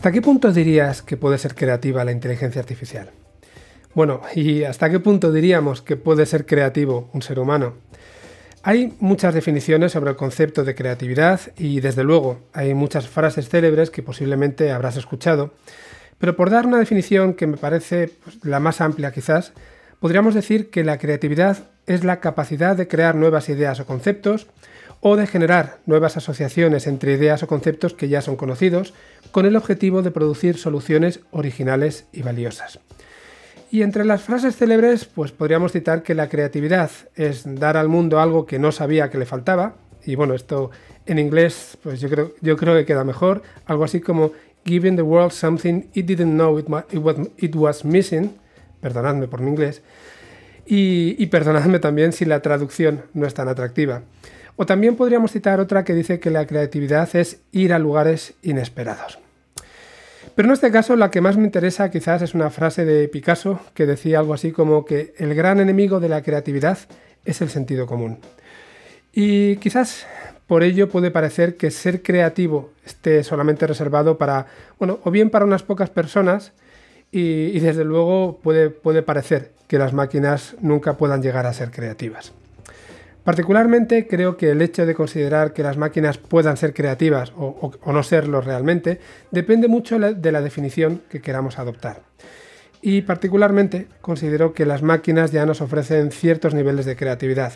¿Hasta qué punto dirías que puede ser creativa la inteligencia artificial? Bueno, ¿y hasta qué punto diríamos que puede ser creativo un ser humano? Hay muchas definiciones sobre el concepto de creatividad y desde luego hay muchas frases célebres que posiblemente habrás escuchado, pero por dar una definición que me parece pues, la más amplia quizás, podríamos decir que la creatividad es la capacidad de crear nuevas ideas o conceptos o de generar nuevas asociaciones entre ideas o conceptos que ya son conocidos, con el objetivo de producir soluciones originales y valiosas. Y entre las frases célebres, pues podríamos citar que la creatividad es dar al mundo algo que no sabía que le faltaba, y bueno, esto en inglés, pues yo creo, yo creo que queda mejor, algo así como giving the world something it didn't know it, was, missing, perdonadme por mi inglés, y, y perdonadme también si la traducción no es tan atractiva. O también podríamos citar otra que dice que la creatividad es ir a lugares inesperados. Pero en este caso la que más me interesa quizás es una frase de Picasso que decía algo así como que el gran enemigo de la creatividad es el sentido común. Y quizás por ello puede parecer que ser creativo esté solamente reservado para, bueno, o bien para unas pocas personas y, desde luego puede, puede parecer que las máquinas nunca puedan llegar a ser creativas. Particularmente creo que el hecho de considerar que las máquinas puedan ser creativas o, no serlo realmente depende mucho de la definición que queramos adoptar. Y particularmente considero que las máquinas ya nos ofrecen ciertos niveles de creatividad.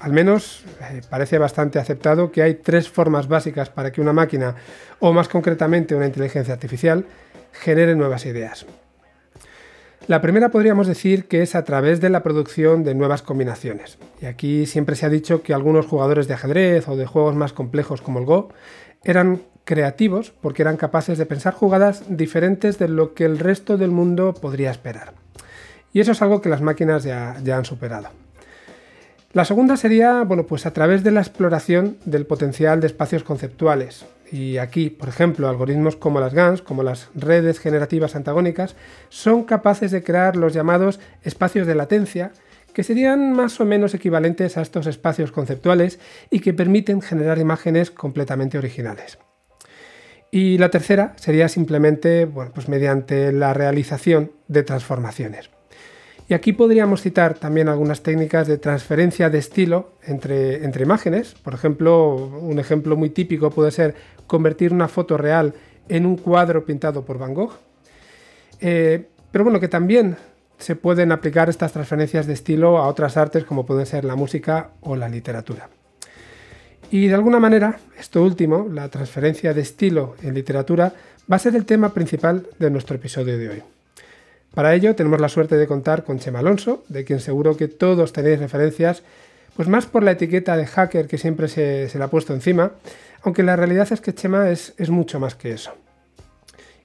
Al menos eh, parece bastante aceptado que hay tres formas básicas para que una máquina, o más concretamente una inteligencia artificial, genere nuevas ideas. La primera podríamos decir que es a través de la producción de nuevas combinaciones. Y aquí siempre se ha dicho que algunos jugadores de ajedrez o de juegos más complejos como el Go eran creativos porque eran capaces de pensar jugadas diferentes de lo que el resto del mundo podría esperar. Y eso es algo que las máquinas ya, ya han superado. La segunda sería, bueno, pues a través de la exploración del potencial de espacios conceptuales, y aquí, por ejemplo, algoritmos como las GANs, como las redes generativas antagónicas, son capaces de crear los llamados espacios de latencia, que serían más o menos equivalentes a estos espacios conceptuales y que permiten generar imágenes completamente originales. Y la tercera sería simplemente bueno, pues mediante la realización de transformaciones. Y aquí podríamos citar también algunas técnicas de transferencia de estilo entre, entre imágenes. Por ejemplo, un ejemplo muy típico puede ser convertir una foto real en un cuadro pintado por Van Gogh. Eh, pero bueno, que también se pueden aplicar estas transferencias de estilo a otras artes como pueden ser la música o la literatura. Y de alguna manera, esto último, la transferencia de estilo en literatura, va a ser el tema principal de nuestro episodio de hoy. Para ello tenemos la suerte de contar con Chema Alonso, de quien seguro que todos tenéis referencias, pues más por la etiqueta de hacker que siempre se, le ha puesto encima, aunque la realidad es que Chema es, es mucho más que eso.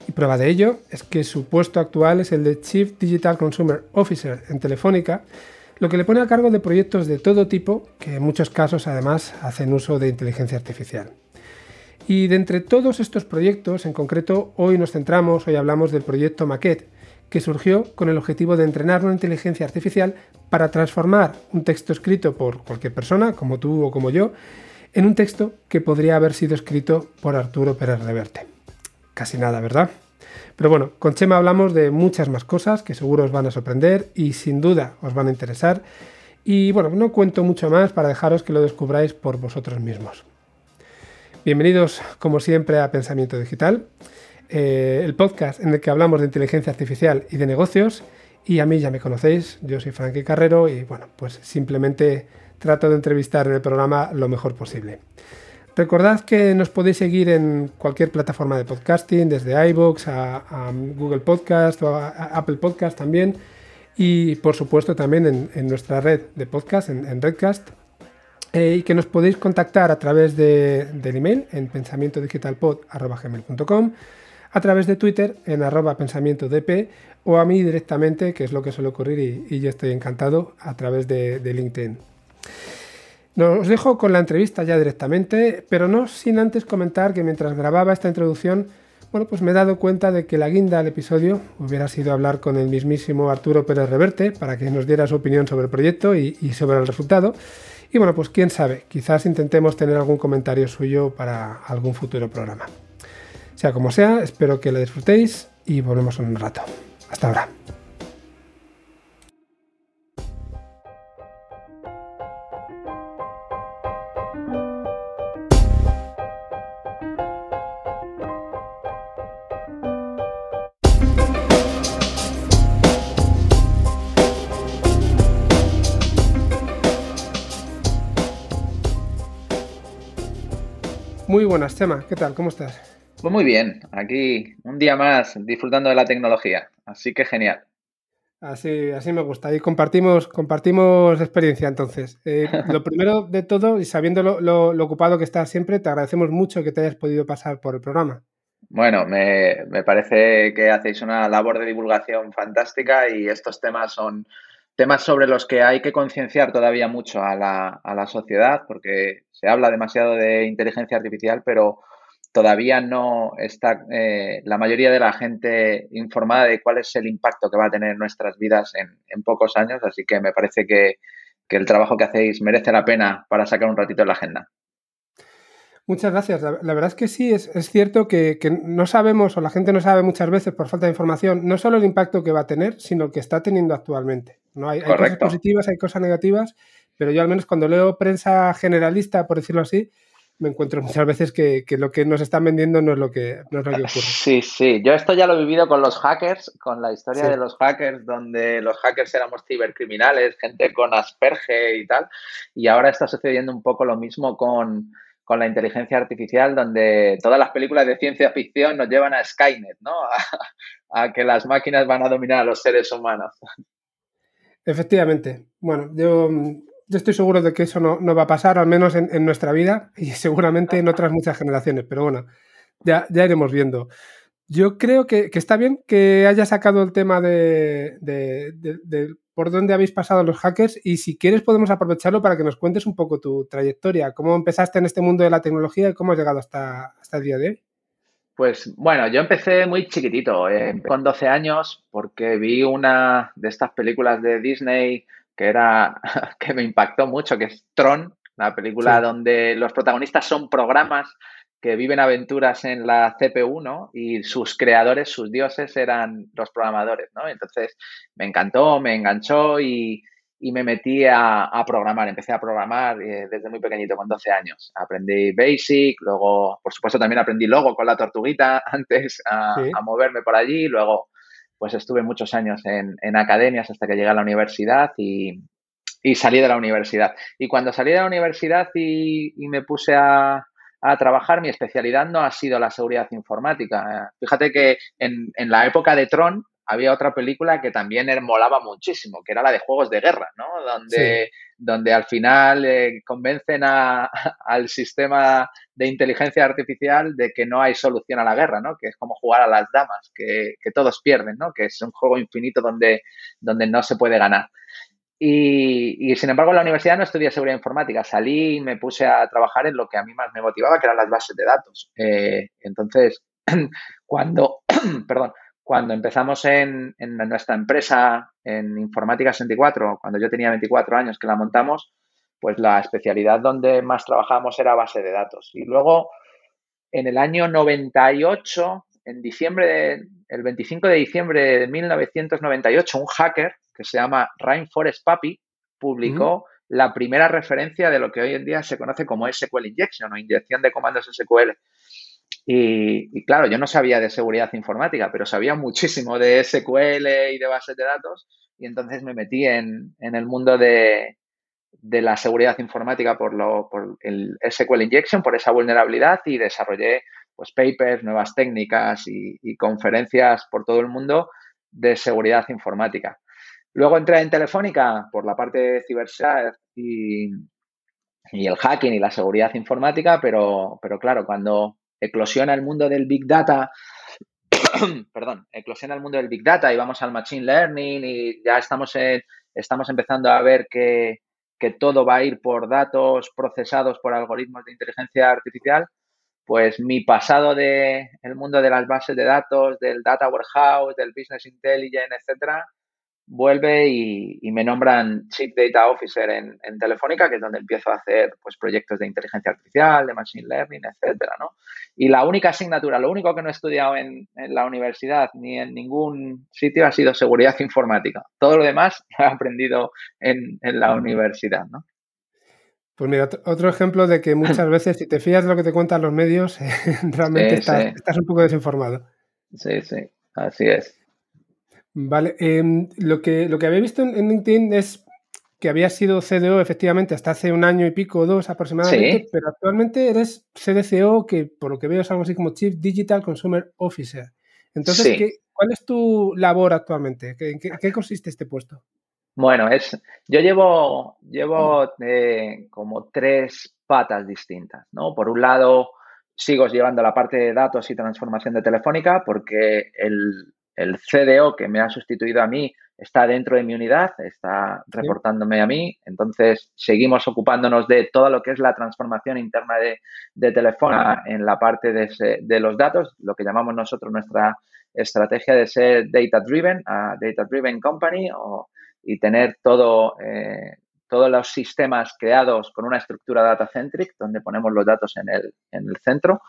Y prueba de ello es que su puesto actual es el de Chief Digital Consumer Officer en Telefónica, lo que le pone a cargo de proyectos de todo tipo que en muchos casos además hacen uso de inteligencia artificial. Y de entre todos estos proyectos, en concreto, hoy nos centramos, hoy hablamos del proyecto Maquette, que surgió con el objetivo de entrenar una inteligencia artificial para transformar un texto escrito por cualquier persona, como tú o como yo, en un texto que podría haber sido escrito por Arturo Pérez Reverte. Casi nada, ¿verdad? Pero bueno, con Chema hablamos de muchas más cosas que seguro os van a sorprender y sin duda os van a interesar. Y bueno, no cuento mucho más para dejaros que lo descubráis por vosotros mismos. Bienvenidos, como siempre, a Pensamiento Digital. Eh, el podcast en el que hablamos de inteligencia artificial y de negocios. Y a mí ya me conocéis, yo soy Frankie Carrero y bueno, pues simplemente trato de entrevistar en el programa lo mejor posible. Recordad que nos podéis seguir en cualquier plataforma de podcasting, desde iVoox a, Google Podcast o a, Apple Podcast también. Y por supuesto también en, nuestra red de podcast, en, Redcast. Eh, y que nos podéis contactar a través de, del email en pensamientodigitalpod.com, a través de Twitter en arroba pensamientodp o a mí directamente, que es lo que suele ocurrir y, yo estoy encantado, a través de, de LinkedIn. Nos dejo con la entrevista ya directamente, pero no sin antes comentar que mientras grababa esta introducción, bueno, pues me he dado cuenta de que la guinda al episodio hubiera sido hablar con el mismísimo Arturo Pérez Reverte para que nos diera su opinión sobre el proyecto y, y sobre el resultado. Y bueno, pues quién sabe, quizás intentemos tener algún comentario suyo para algún futuro programa. Sea como sea, espero que lo disfrutéis y volvemos en un rato. Hasta ahora. Muy buenas, Chema. ¿Qué tal? ¿Cómo estás? Pues muy bien. Aquí un día más disfrutando de la tecnología. Así que genial. Así, así me gusta. Y compartimos, compartimos experiencia entonces. Eh, lo primero de todo, y sabiendo lo, ocupado que estás siempre, te agradecemos mucho que te hayas podido pasar por el programa. Bueno, me, me, parece que hacéis una labor de divulgación fantástica y estos temas son temas sobre los que hay que concienciar todavía mucho a la, a la sociedad, porque se habla demasiado de inteligencia artificial, pero todavía no está eh, la mayoría de la gente informada de cuál es el impacto que va a tener en nuestras vidas en, pocos años, así que me parece que, el trabajo que hacéis merece la pena para sacar un ratito en la agenda. Muchas gracias. La, verdad es que sí, es, cierto que, no sabemos o la gente no sabe muchas veces por falta de información no solo el impacto que va a tener, sino el que está teniendo actualmente. ¿no? Hay, hay cosas positivas, hay cosas negativas, pero yo al menos cuando leo prensa generalista, por decirlo así, me encuentro muchas veces que, lo que nos están vendiendo no es lo que, no es lo que ocurre. Sí, sí. Yo esto ya lo he vivido con los hackers, con la historia de los hackers, donde los hackers éramos cibercriminales, gente con asperge y tal. Y ahora está sucediendo un poco lo mismo con, la inteligencia artificial, donde todas las películas de ciencia ficción nos llevan a Skynet, ¿no? a que las máquinas van a dominar a los seres humanos. Efectivamente. Bueno, yo yo estoy seguro de que eso no, va a pasar, al menos en, nuestra vida y seguramente en otras muchas generaciones, pero bueno, ya, ya iremos viendo. Yo creo que, está bien que haya sacado el tema de, por dónde habéis pasado los hackers y si quieres podemos aprovecharlo para que nos cuentes un poco tu trayectoria, cómo empezaste en este mundo de la tecnología y cómo has llegado hasta, hasta el día de hoy. Pues bueno, yo empecé muy chiquitito, eh, con 12 años, porque vi una de estas películas de Disney que era que me impactó mucho, que es Tron, la película donde los protagonistas son programas que viven aventuras en la CPU, ¿no? Y sus creadores, sus dioses eran los programadores, ¿no? Entonces me encantó, me enganchó y, me metí a, programar. Empecé a programar eh, desde muy pequeñito, con 12 años. Aprendí Basic, luego, por supuesto, también aprendí Logo con la tortuguita antes a, a moverme por allí, luego pues estuve muchos años en, academias hasta que llegué a la universidad y, salí de la universidad. Y cuando salí de la universidad y, me puse a, trabajar, mi especialidad no ha sido la seguridad informática. Fíjate que en, en la época de Tron, había otra película que también molaba muchísimo, que era la de Juegos de Guerra, ¿no? Donde, donde al final eh, convencen a, al sistema de inteligencia artificial de que no hay solución a la guerra, ¿no? Que es como jugar a las damas, que, todos pierden, ¿no? Que es un juego infinito donde, donde no se puede ganar. Y, sin embargo, en la universidad no estudié seguridad informática. Salí y me puse a trabajar en lo que a mí más me motivaba, que eran las bases de datos. Eh, entonces, cuando, perdón, cuando empezamos en, nuestra empresa en Informática 64, cuando yo tenía 24 años que la montamos, pues la especialidad donde más trabajamos era base de datos. Y luego, en el año 98, en diciembre, el 25 de diciembre de 1998, un hacker que se llama Rainforest Papi publicó la primera referencia de lo que hoy en día se conoce como SQL Injection o inyección de comandos SQL. Y, claro, yo no sabía de seguridad informática, pero sabía muchísimo de SQL y de bases de datos. Y entonces me metí en, el mundo de, de la seguridad informática por, lo, por el SQL Injection, por esa vulnerabilidad y desarrollé pues, papers, nuevas técnicas y, conferencias por todo el mundo de seguridad informática. Luego entré en Telefónica por la parte de ciberseguridad y, y, el hacking y la seguridad informática, pero, pero claro, cuando eclosiona el mundo del Big Data, perdón, eclosiona el mundo del Big Data y vamos al Machine Learning y ya estamos, estamos empezando a ver que, que todo va a ir por datos procesados por algoritmos de inteligencia artificial, pues mi pasado de el mundo de las bases de datos, del data warehouse, del business intelligence, etcétera, vuelve y, me nombran Chief Data Officer en, Telefónica, que es donde empiezo a hacer pues, proyectos de inteligencia artificial, de machine learning, etcétera, ¿no? Y la única asignatura, lo único que no he estudiado en, la universidad ni en ningún sitio ha sido seguridad informática. Todo lo demás lo he aprendido en, la universidad, ¿no? Pues mira, otro ejemplo de que muchas veces, si te fías de lo que te cuentan los medios, realmente estás un poco desinformado. Sí, sí, así es. Vale, em, lo, que, lo que había visto en, LinkedIn es que había sido CDO efectivamente hasta hace un año y pico o dos aproximadamente, pero actualmente eres CDCO, que por lo que veo es algo así como Chief Digital Consumer Officer. Entonces, ¿cuál es tu labor actualmente? ¿En qué, consiste este puesto? Bueno, es, yo llevo, llevo eh, como tres patas distintas, ¿no? Por un lado, sigo llevando la parte de datos y transformación de Telefónica porque el, el CDO que me ha sustituido a mí está dentro de mi unidad, está reportándome a mí. Entonces, seguimos ocupándonos de todo lo que es la transformación interna de, de Telefónica en la parte de, los datos, lo que llamamos nosotros nuestra estrategia de ser data-driven, data-driven company y tener todo, eh, todos los sistemas creados con una estructura data-centric, donde ponemos los datos en el, en el centro.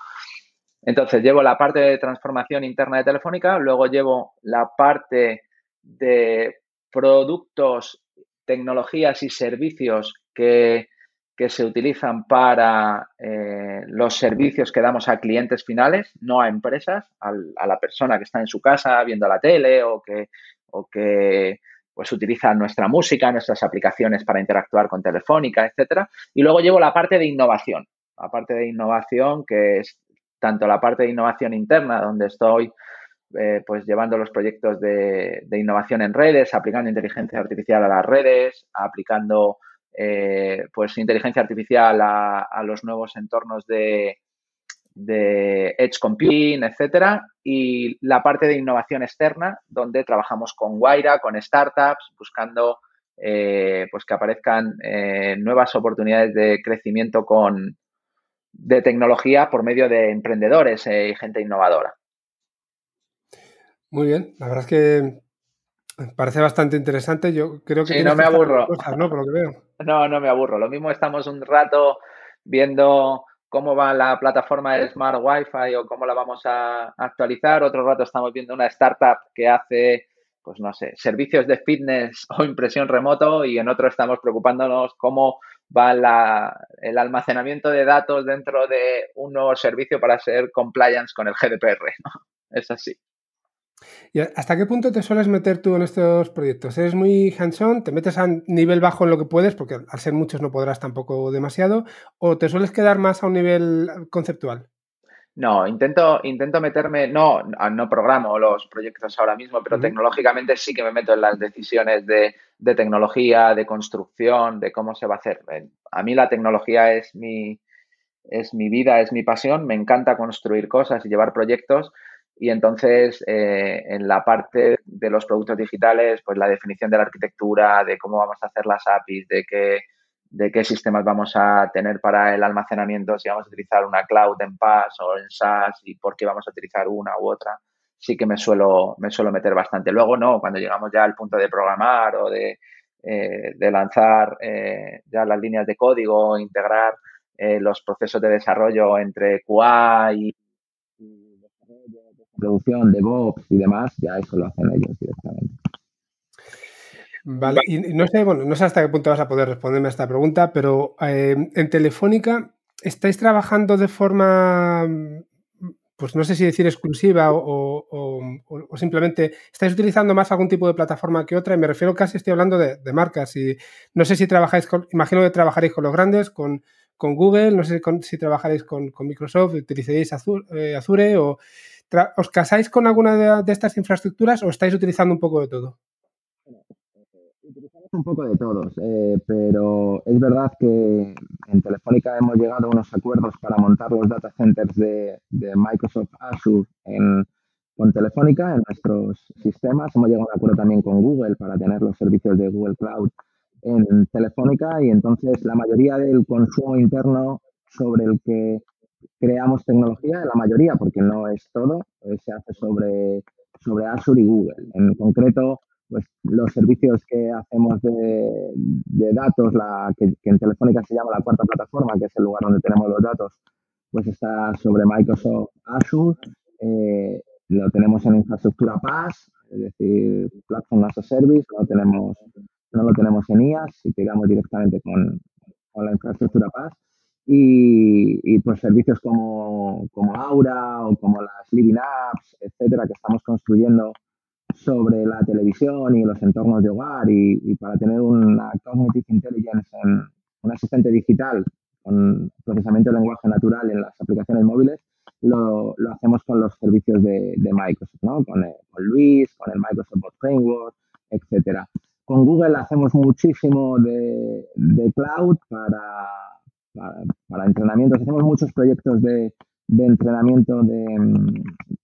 Entonces, llevo la parte de transformación interna de Telefónica, luego llevo la parte de productos, tecnologías y servicios que, se utilizan para eh, los servicios que damos a clientes finales, no a empresas, a la persona que está en su casa viendo la tele o que, o que pues utiliza nuestra música, nuestras aplicaciones para interactuar con Telefónica, etcétera. Y luego llevo la parte de innovación, la parte de innovación que es tanto la parte de innovación interna, donde estoy eh, pues llevando los proyectos de, innovación en redes, aplicando inteligencia artificial a las redes, aplicando eh, pues inteligencia artificial a, los nuevos entornos de, edge computing, etcétera, y la parte de innovación externa, donde trabajamos con Guaira, con startups, buscando eh, pues que aparezcan nuevas oportunidades de crecimiento con, de tecnología por medio de emprendedores eh, y gente innovadora. Muy bien, la verdad es que parece bastante interesante. Yo creo que sí, no me aburro. ¿no? Por lo que veo. No, no me aburro. Lo mismo estamos un rato viendo cómo va la plataforma de Smart Wi-Fi o cómo la vamos a actualizar. Otro rato estamos viendo una startup que hace, pues no sé, servicios de fitness o impresión remoto y en otro estamos preocupándonos cómo va el almacenamiento de datos dentro de un nuevo servicio para ser compliance con el GDPR. Es así. ¿Y hasta qué punto te sueles meter tú en estos proyectos? ¿Eres muy hands-on? ¿Te metes a nivel bajo en lo que puedes? Porque al ser muchos no podrás tampoco demasiado. ¿O te sueles quedar más a un nivel conceptual? No, intento, intento meterme, no, no programo los proyectos ahora mismo, pero tecnológicamente sí que me meto en las decisiones de, de, tecnología, de construcción, de cómo se va a hacer. A mí la tecnología es mi, es mi vida, es mi pasión, me encanta construir cosas y llevar proyectos y entonces eh, en la parte de los productos digitales, pues la definición de la arquitectura, de cómo vamos a hacer las APIs, de qué de qué sistemas vamos a tener para el almacenamiento, si vamos a utilizar una cloud en PaaS o en SaaS y por qué vamos a utilizar una u otra, sí que me suelo, me suelo meter bastante. Luego no, cuando llegamos ya al punto de programar o de, eh, de lanzar eh, ya las líneas de código, integrar eh, los procesos de desarrollo entre QA y, y producción, DevOps y demás, ya eso lo hacen ellos directamente. Vale, y no sé, bueno, no sé hasta qué punto vas a poder responderme a esta pregunta, pero eh, en Telefónica, ¿estáis trabajando de forma pues no sé si decir exclusiva o, simplemente estáis utilizando más algún tipo de plataforma que otra, y me refiero casi, estoy hablando de, marcas, y no sé si trabajáis con, imagino que trabajaréis con los grandes, con, Google, no sé si trabajaréis con, Microsoft, utilizaréis eh, Azure, o os casáis con alguna de estas infraestructuras o estáis utilizando un poco de todo un poco de todos, eh, pero es verdad que en Telefónica hemos llegado a unos acuerdos para montar los data centers de, Microsoft Azure con Telefónica en nuestros sistemas. Hemos llegado a un acuerdo también con Google para tener los servicios de Google Cloud en Telefónica y entonces la mayoría del consumo interno sobre el que creamos tecnología, la mayoría, porque no es todo, eh, se hace sobre, sobre Azure y Google. En concreto, pues los servicios que hacemos de, datos, la, que, en Telefónica se llama la cuarta plataforma, que es el lugar donde tenemos los datos, pues está sobre Microsoft Azure, eh, lo tenemos en infraestructura PaaS, es decir, Platform as a Service, no, tenemos, no lo tenemos en IaaS, y tiramos directamente con, la infraestructura PaaS. Y, y, pues servicios como, como Aura o como las Living Apps, etcétera, que estamos construyendo sobre la televisión y los entornos de hogar y, para tener una cognitive intelligence en un asistente digital con procesamiento de lenguaje natural en las aplicaciones móviles, lo, lo hacemos con los servicios de, Microsoft, ¿no? con, con, Luis, con el Microsoft Framework, etcétera. Con Google hacemos muchísimo de, de cloud para, para entrenamientos, hacemos muchos proyectos de, de entrenamiento de,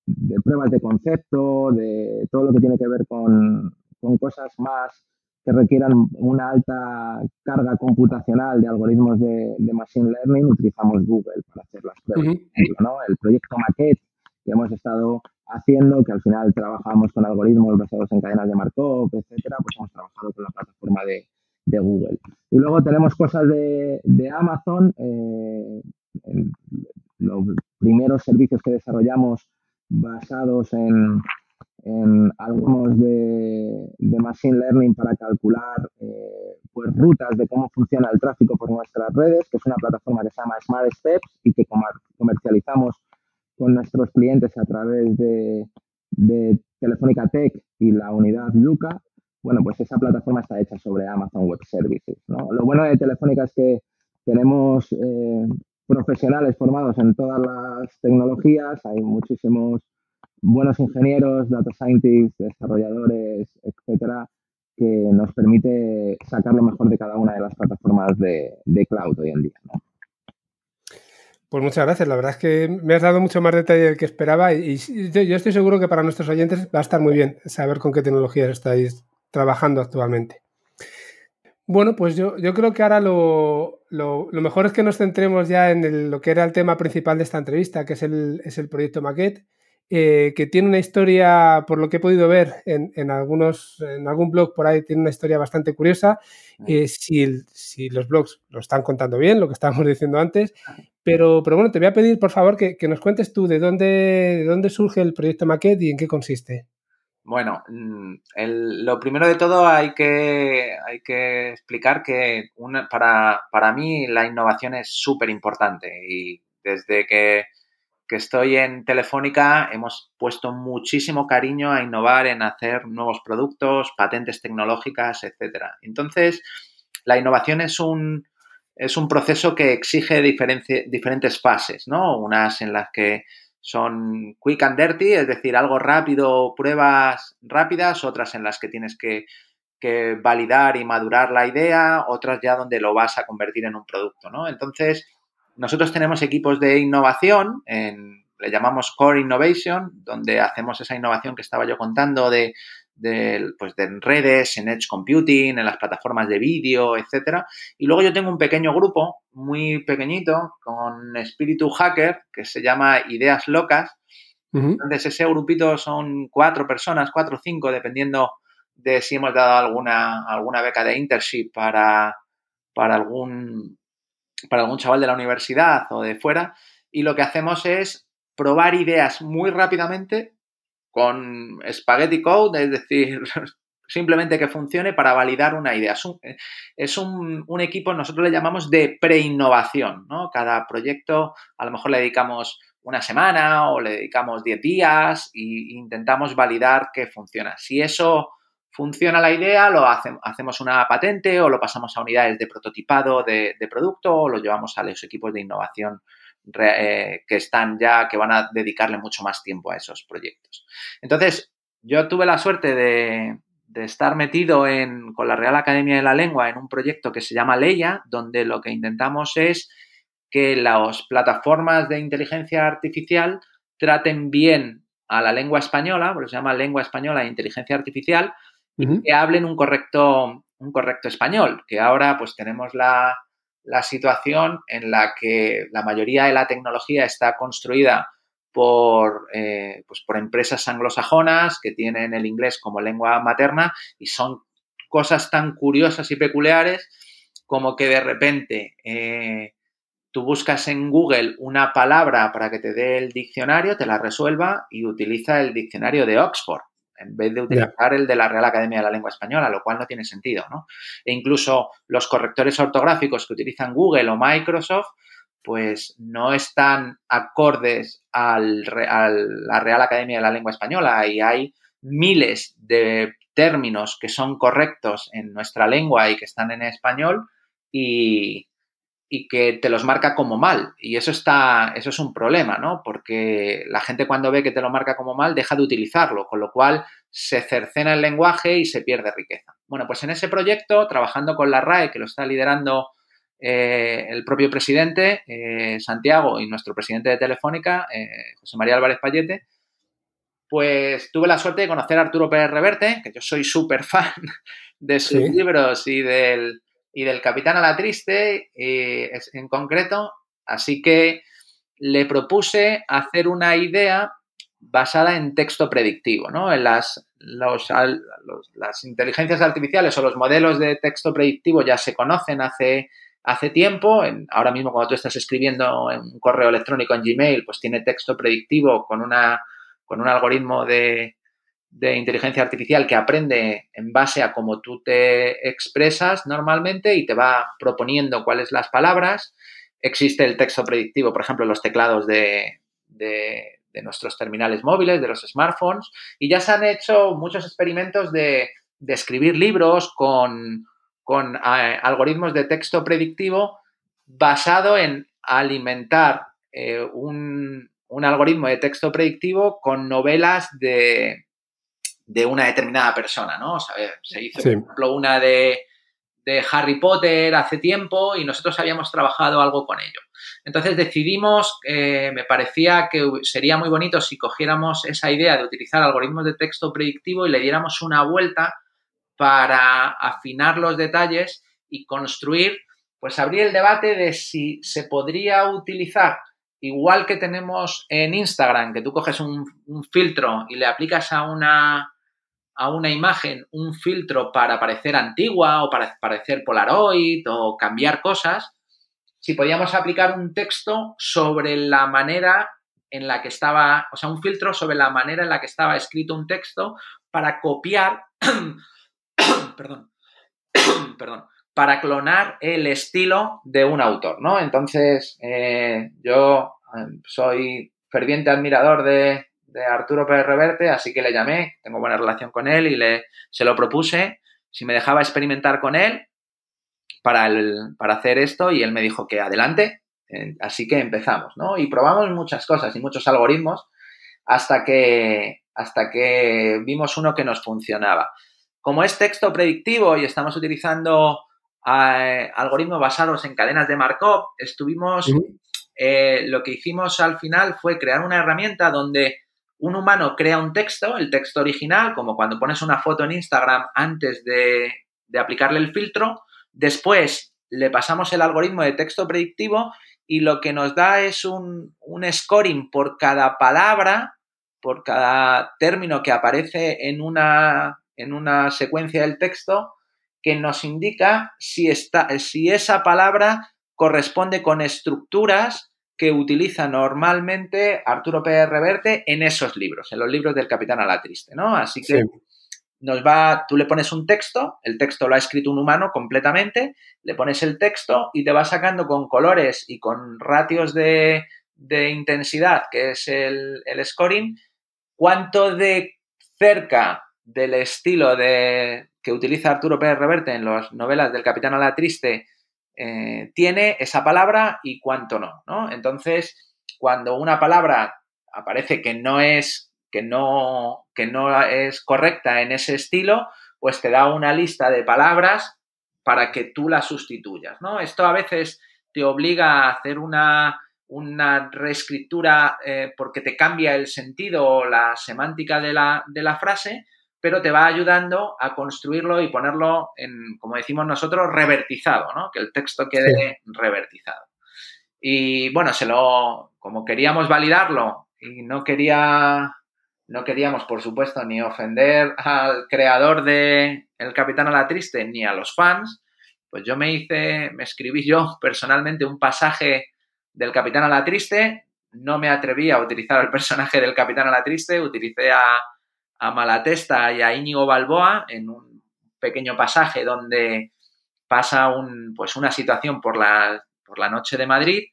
de, pruebas de concepto, de todo lo que tiene que ver con, con, cosas más que requieran una alta carga computacional de algoritmos de, de machine learning, utilizamos Google para hacer las pruebas. ¿no? El proyecto Maquette que hemos estado haciendo, que al final trabajamos con algoritmos basados en cadenas de Markov, etcétera, pues hemos trabajado con la plataforma de, de Google. Y luego tenemos cosas de, de Amazon, eh, los primeros servicios que desarrollamos basados en, en algunos de, de, Machine Learning para calcular eh, pues rutas de cómo funciona el tráfico por nuestras redes, que es una plataforma que se llama Smart Steps y que comercializamos con nuestros clientes a través de, de Telefónica Tech y la unidad Luca. Bueno, pues esa plataforma está hecha sobre Amazon Web Services. ¿no? Lo bueno de Telefónica es que tenemos eh, profesionales formados en todas las tecnologías, hay muchísimos buenos ingenieros, data scientists, desarrolladores, etcétera, que nos permite sacar lo mejor de cada una de las plataformas de, cloud hoy en día. Pues muchas gracias. La verdad es que me has dado mucho más detalle del que esperaba y, yo estoy seguro que para nuestros oyentes va a estar muy bien saber con qué tecnologías estáis trabajando actualmente. Bueno, pues yo, yo creo que ahora lo, lo, mejor es que nos centremos ya en lo que era el tema principal de esta entrevista, que es el, es el proyecto Maquette, eh, que tiene una historia, por lo que he podido ver en, en, algunos, en algún blog por ahí, tiene una historia bastante curiosa. Eh, si, si, los blogs lo están contando bien, lo que estábamos diciendo antes, pero, pero bueno, te voy a pedir, por favor, que, que nos cuentes tú de dónde, de dónde surge el proyecto Maquette y en qué consiste. Bueno, mm, lo primero de todo hay que, hay que explicar que para, para mí la innovación es súper importante y desde que, que, estoy en Telefónica hemos puesto muchísimo cariño a innovar en hacer nuevos productos, patentes tecnológicas, etcétera. Entonces, la innovación es un, es un proceso que exige diferentes fases, ¿no? Unas en las que son quick and dirty, es decir, algo rápido, pruebas rápidas, otras en las que tienes que, validar y madurar la idea, otras ya donde lo vas a convertir en un producto, ¿no? Entonces, nosotros tenemos equipos de innovación, le llamamos Core Innovation, donde hacemos esa innovación que estaba yo contando de de, pues de redes, en Edge Computing, en las plataformas de vídeo, etcétera. Y luego yo tengo un pequeño grupo, muy pequeñito, con espíritu hacker, que se llama Ideas Locas. Entonces, ese grupito son cuatro personas, cuatro o cinco, dependiendo de si hemos dado alguna, alguna beca de internship para, para, algún, para algún chaval de la universidad o de fuera. Y lo que hacemos es probar ideas muy rápidamente con spaghetti code, es decir, simplemente que funcione para validar una idea. Es un, equipo, nosotros le llamamos de pre-innovación, ¿no? Cada proyecto a lo mejor le dedicamos una semana o le dedicamos 10 días e intentamos validar que funciona. Si eso funciona la idea, lo hacemos una patente o lo pasamos a unidades de prototipado de, producto o lo llevamos a los equipos de innovación eh, que están ya, que van a dedicarle mucho más tiempo a esos proyectos. Entonces, yo tuve la suerte de, estar metido con la Real Academia de la Lengua en un proyecto que se llama Leia, donde lo que intentamos es que las plataformas de inteligencia artificial traten bien a la lengua española, porque se llama lengua española e inteligencia artificial, y que hablen un correcto, un correcto español, que ahora pues tenemos la, situación en la que la mayoría de la tecnología está construida por, eh, pues por empresas anglosajonas que tienen el inglés como lengua materna y son cosas tan curiosas y peculiares como que de repente eh, tú buscas en Google una palabra para que te dé el diccionario, te la resuelva y utiliza el diccionario de Oxford en vez de utilizar el de la Real Academia de la Lengua Española, lo cual no tiene sentido, ¿no? E incluso los correctores ortográficos que utilizan Google o Microsoft, pues no están acordes al, a la Real Academia de la Lengua Española y hay miles de términos que son correctos en nuestra lengua y que están en español y, y que te los marca como mal. Y eso está, eso es un problema, ¿no? Porque la gente cuando ve que te lo marca como mal deja de utilizarlo, con lo cual se cercena el lenguaje y se pierde riqueza. Bueno, pues en ese proyecto, trabajando con la RAE, que lo está liderando eh, el propio presidente, eh, Santiago, y nuestro presidente de Telefónica, eh, José María Álvarez Payete, pues tuve la suerte de conocer a Arturo Pérez Reverte, que yo soy súper fan de sus libros y del, y del Capitán a la Triste eh, en concreto. Así que le propuse hacer una idea basada en texto predictivo, ¿no? En las, las inteligencias artificiales o los modelos de texto predictivo ya se conocen hace, hace tiempo. ahora mismo cuando tú estás escribiendo en un correo electrónico en Gmail, pues tiene texto predictivo con, una, con un algoritmo de, de inteligencia artificial que aprende en base a cómo tú te expresas normalmente y te va proponiendo cuáles las palabras. Existe el texto predictivo, por ejemplo, en los teclados de, nuestros terminales móviles, de los smartphones, y ya se han hecho muchos experimentos de, escribir libros con, con eh, algoritmos de texto predictivo basado en alimentar eh, un, un algoritmo de texto predictivo con novelas de, de una determinada persona, ¿no? O sea, se hizo, por ejemplo, una de, Harry Potter hace tiempo y nosotros habíamos trabajado algo con ello. Entonces decidimos, eh, me parecía que sería muy bonito si cogiéramos esa idea de utilizar algoritmos de texto predictivo y le diéramos una vuelta para afinar los detalles y construir, pues abrir el debate de si se podría utilizar igual que tenemos en Instagram, que tú coges un filtro y le aplicas a una, a una imagen un filtro para parecer antigua o para parecer Polaroid o cambiar cosas, si podíamos aplicar un texto sobre la manera en la que estaba, o sea, un filtro sobre la manera en la que estaba escrito un texto para copiar, perdón, perdón, para clonar el estilo de un autor, ¿no? Entonces, eh, yo eh, soy ferviente admirador de, de Arturo Pérez Reverte, así que le llamé, tengo buena relación con él y le, se lo propuse si me dejaba experimentar con él para, el, para hacer esto y él me dijo que adelante, eh, así que empezamos, ¿no? Y probamos muchas cosas y muchos algoritmos hasta que, hasta que vimos uno que nos funcionaba. Como es texto predictivo y estamos utilizando eh, algoritmos basados en cadenas de Markov, estuvimos, eh, lo que hicimos al final fue crear una herramienta donde un humano crea un texto, el texto original, como cuando pones una foto en Instagram antes de, aplicarle el filtro, después le pasamos el algoritmo de texto predictivo y lo que nos da es un, scoring por cada palabra, por cada término que aparece en una, en una secuencia del texto, que nos indica si, está, si esa palabra corresponde con estructuras que utiliza normalmente Arturo Pérez Reverte en esos libros, en los libros del Capitán a la Triste, ¿no? Así que nos va, tú le pones un texto, el texto lo ha escrito un humano completamente, le pones el texto y te va sacando con colores y con ratios de, de intensidad, que es el, scoring, cuánto de cerca del estilo de, que utiliza Arturo Pérez Reverte en las novelas del Capitán a la Triste eh, tiene esa palabra y cuánto no, ¿no? Entonces, cuando una palabra aparece que no es, que no, que no es correcta en ese estilo, pues te da una lista de palabras para que tú la sustituyas, ¿no? Esto a veces te obliga a hacer una, una reescritura eh, porque te cambia el sentido o la semántica de la, de la frase, pero te va ayudando a construirlo y ponerlo en, como decimos nosotros, revertizado, ¿no? Que el texto quede revertizado. Y bueno, se lo, como queríamos validarlo y no quería, no queríamos, por supuesto, ni ofender al creador de El Capitán a la Triste ni a los fans, pues yo me hice, me escribí yo personalmente un pasaje del Capitán a la Triste, no me atreví a utilizar el personaje del Capitán a la Triste, utilicé a a Malatesta y a Íñigo Balboa en un pequeño pasaje donde pasa un, pues una situación por la, por la noche de Madrid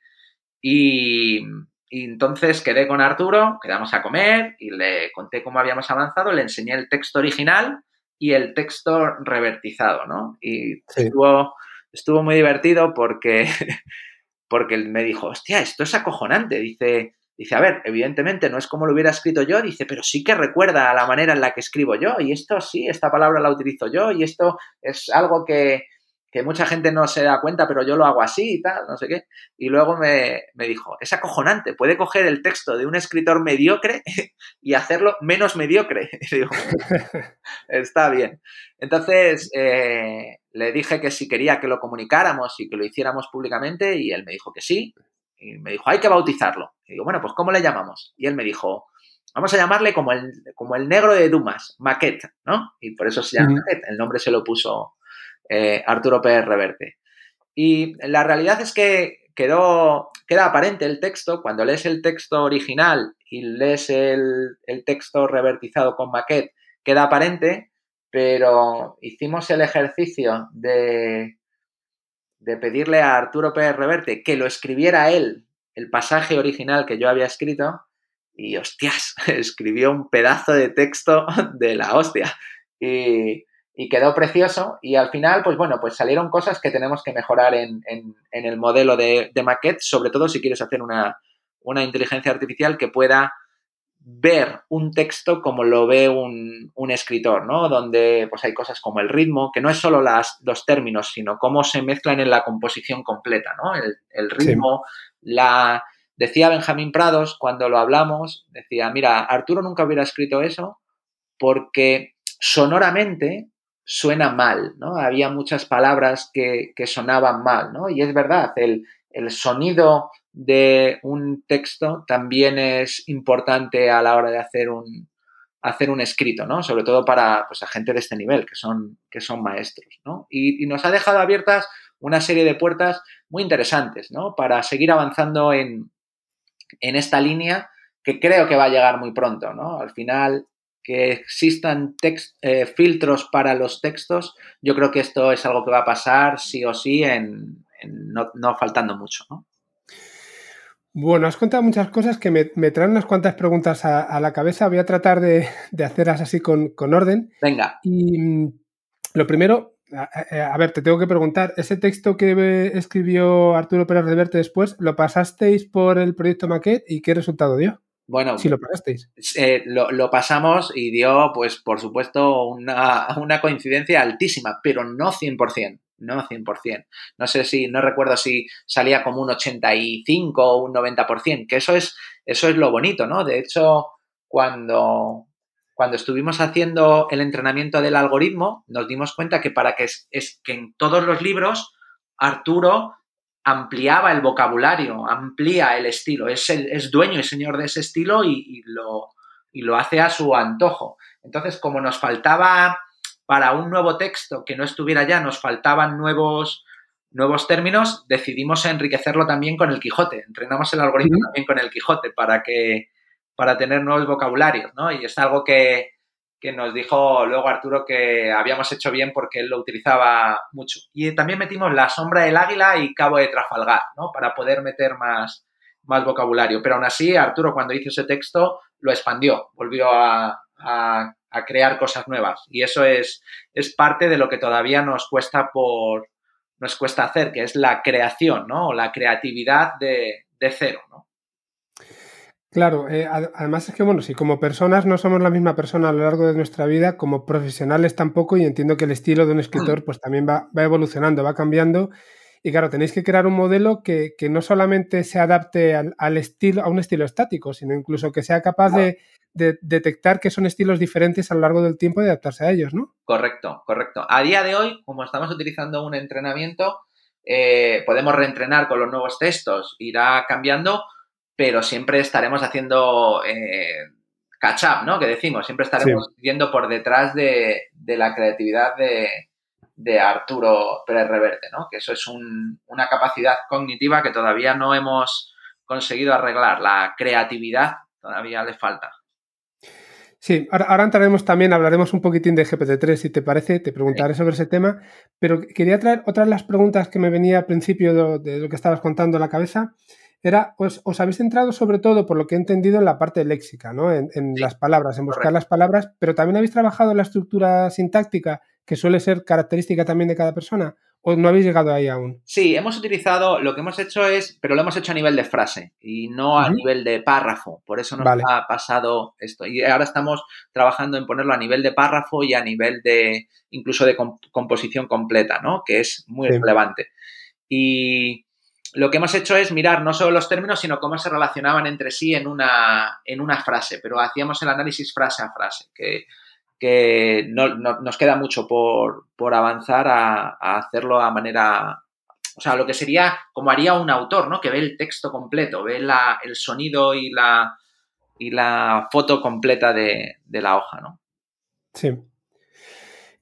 y, entonces quedé con Arturo, quedamos a comer y le conté cómo habíamos avanzado, le enseñé el texto original y el texto revertizado, ¿no? Y estuvo, estuvo muy divertido porque, porque me dijo, hostia, esto es acojonante. Dice, Dice, a ver, evidentemente no es como lo hubiera escrito yo, dice, pero sí que recuerda a la manera en la que escribo yo, y esto sí, esta palabra la utilizo yo, y esto es algo que, mucha gente no se da cuenta, pero yo lo hago así y tal, no sé qué. Y luego me, dijo, es acojonante, puede coger el texto de un escritor mediocre y hacerlo menos mediocre. Y digo, está bien. Entonces, eh, le dije que si quería que lo comunicáramos y que lo hiciéramos públicamente, y él me dijo que sí, y me dijo, hay que bautizarlo. Y digo, bueno, pues ¿cómo le llamamos? Y él me dijo, vamos a llamarle como el, como el negro de Dumas, Maquette, ¿no? Y por eso se llama Maquette. El nombre se lo puso eh, Arturo Pérez Reverte. Y la realidad es que quedó, queda aparente el texto, cuando lees el texto original y lees el, el texto revertizado con Maquette, queda aparente, pero hicimos el ejercicio de de pedirle a Arturo Pérez Reverte que lo escribiera él, el pasaje original que yo había escrito, y hostias, escribió un pedazo de texto de la hostia. Y, quedó precioso. Y al final, pues bueno, pues salieron cosas que tenemos que mejorar en, el modelo de, de, maquette, sobre todo si quieres hacer una, una inteligencia artificial que pueda ver un texto como lo ve un, escritor, ¿no? Donde pues hay cosas como el ritmo, que no es solo las, los términos, sino cómo se mezclan en la composición completa, ¿no? El, ritmo, la... Decía Benjamín Prados cuando lo hablamos, decía, mira, Arturo nunca hubiera escrito eso porque sonoramente suena mal, ¿no? Había muchas palabras que, que sonaban mal, ¿no? Y es verdad, el, el sonido de un texto también es importante a la hora de hacer un, hacer un escrito, ¿no? Sobre todo para pues, gente de este nivel, que son, que son maestros, ¿no? Y, nos ha dejado abiertas una serie de puertas muy interesantes, ¿no? Para seguir avanzando en, en esta línea que creo que va a llegar muy pronto, ¿no? Al final, que existan eh, filtros para los textos, yo creo que esto es algo que va a pasar sí o sí en, no, no faltando mucho, ¿no? Bueno, has contado muchas cosas que me, traen unas cuantas preguntas a, la cabeza. Voy a tratar de, hacerlas así con, orden. Venga. Y mm, lo primero, a, ver, te tengo que preguntar, ese texto que escribió Arturo Pérez Reverte después, ¿lo pasasteis por el proyecto Maquette y qué resultado dio? Bueno, si lo pasasteis. Eh, lo, pasamos y dio, pues, por supuesto, una, una coincidencia altísima, pero no 100% no 100%. No sé si, no recuerdo si salía como un 85 o un 90%, que eso es, eso es lo bonito, ¿no? De hecho, cuando, cuando estuvimos haciendo el entrenamiento del algoritmo, nos dimos cuenta que para que es, que en todos los libros Arturo ampliaba el vocabulario, amplía el estilo, es, es dueño y señor de ese estilo y, lo, y lo hace a su antojo. Entonces, como nos faltaba para un nuevo texto que no estuviera ya, nos faltaban nuevos, nuevos términos, decidimos enriquecerlo también con el Quijote. Entrenamos el algoritmo también con el Quijote para que para tener nuevos vocabularios, ¿no? Y es algo que, nos dijo luego Arturo que habíamos hecho bien porque él lo utilizaba mucho. Y también metimos la sombra del águila y cabo de Trafalgar, ¿no? Para poder meter más, más vocabulario. Pero aún así, Arturo, cuando hizo ese texto, lo expandió, volvió a, crear cosas nuevas. Y eso es, es parte de lo que todavía nos cuesta por nos cuesta hacer, que es la creación, ¿no? O la creatividad de, de cero, ¿no? Claro, eh, además es que, bueno, si como personas no somos la misma persona a lo largo de nuestra vida, como profesionales tampoco, y entiendo que el estilo de un escritor pues también va, evolucionando, va cambiando, y claro, tenéis que crear un modelo que, no solamente se adapte al, estilo, a un estilo estático, sino incluso que sea capaz de, detectar que son estilos diferentes a lo largo del tiempo y adaptarse a ellos, ¿no? Correcto, correcto. A día de hoy, como estamos utilizando un entrenamiento, eh, podemos reentrenar con los nuevos textos, irá cambiando, pero siempre estaremos haciendo eh, catch up, ¿no? Que decimos, siempre estaremos yendo por detrás de, la creatividad de, Arturo Pérez Reverte, ¿no? Que eso es una capacidad cognitiva que todavía no hemos conseguido arreglar. La creatividad todavía le falta. Sí, ahora, entraremos también, hablaremos un poquitín de GPT-3, si te parece, te preguntaré sobre ese tema, pero quería traer otra de las preguntas que me venía al principio de, de lo que estabas contando a la cabeza, era, os, os, habéis centrado sobre todo, por lo que he entendido, en la parte léxica, ¿no? En, las palabras, en buscar las palabras, pero también habéis trabajado en la estructura sintáctica, que suele ser característica también de cada persona, o no habéis llegado ahí aún. Sí, hemos utilizado, lo que hemos hecho es, pero lo hemos hecho a nivel de frase y no a nivel de párrafo, por eso nos ha pasado esto. Y ahora estamos trabajando en ponerlo a nivel de párrafo y a nivel de, incluso de composición completa, ¿no? Que es muy relevante. Y lo que hemos hecho es mirar no solo los términos, sino cómo se relacionaban entre sí en una, en una frase, pero hacíamos el análisis frase a frase, que, no, nos queda mucho por, avanzar a, hacerlo a manera, o sea, lo que sería como haría un autor, ¿no? Que ve el texto completo, ve la, el sonido y la, y la foto completa de la hoja, ¿no? Sí.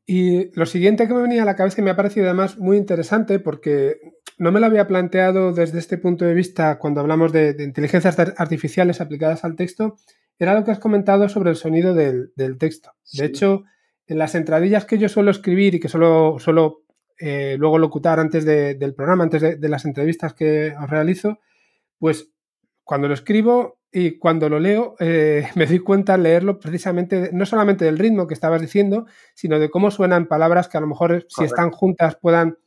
Y lo siguiente que me venía a la cabeza y me ha parecido además muy interesante porque no me lo había planteado desde este punto de vista cuando hablamos de, inteligencias artificiales aplicadas al texto, era lo que has comentado sobre el sonido del, texto. De hecho, en las entradillas que yo suelo escribir y que suelo, suelo eh, luego locutar antes del programa, antes de, las entrevistas que os realizo, pues cuando lo escribo y cuando lo leo, eh, me doy cuenta al leerlo precisamente, no solamente del ritmo que estabas diciendo, sino de cómo suenan palabras que a lo mejor si están juntas puedan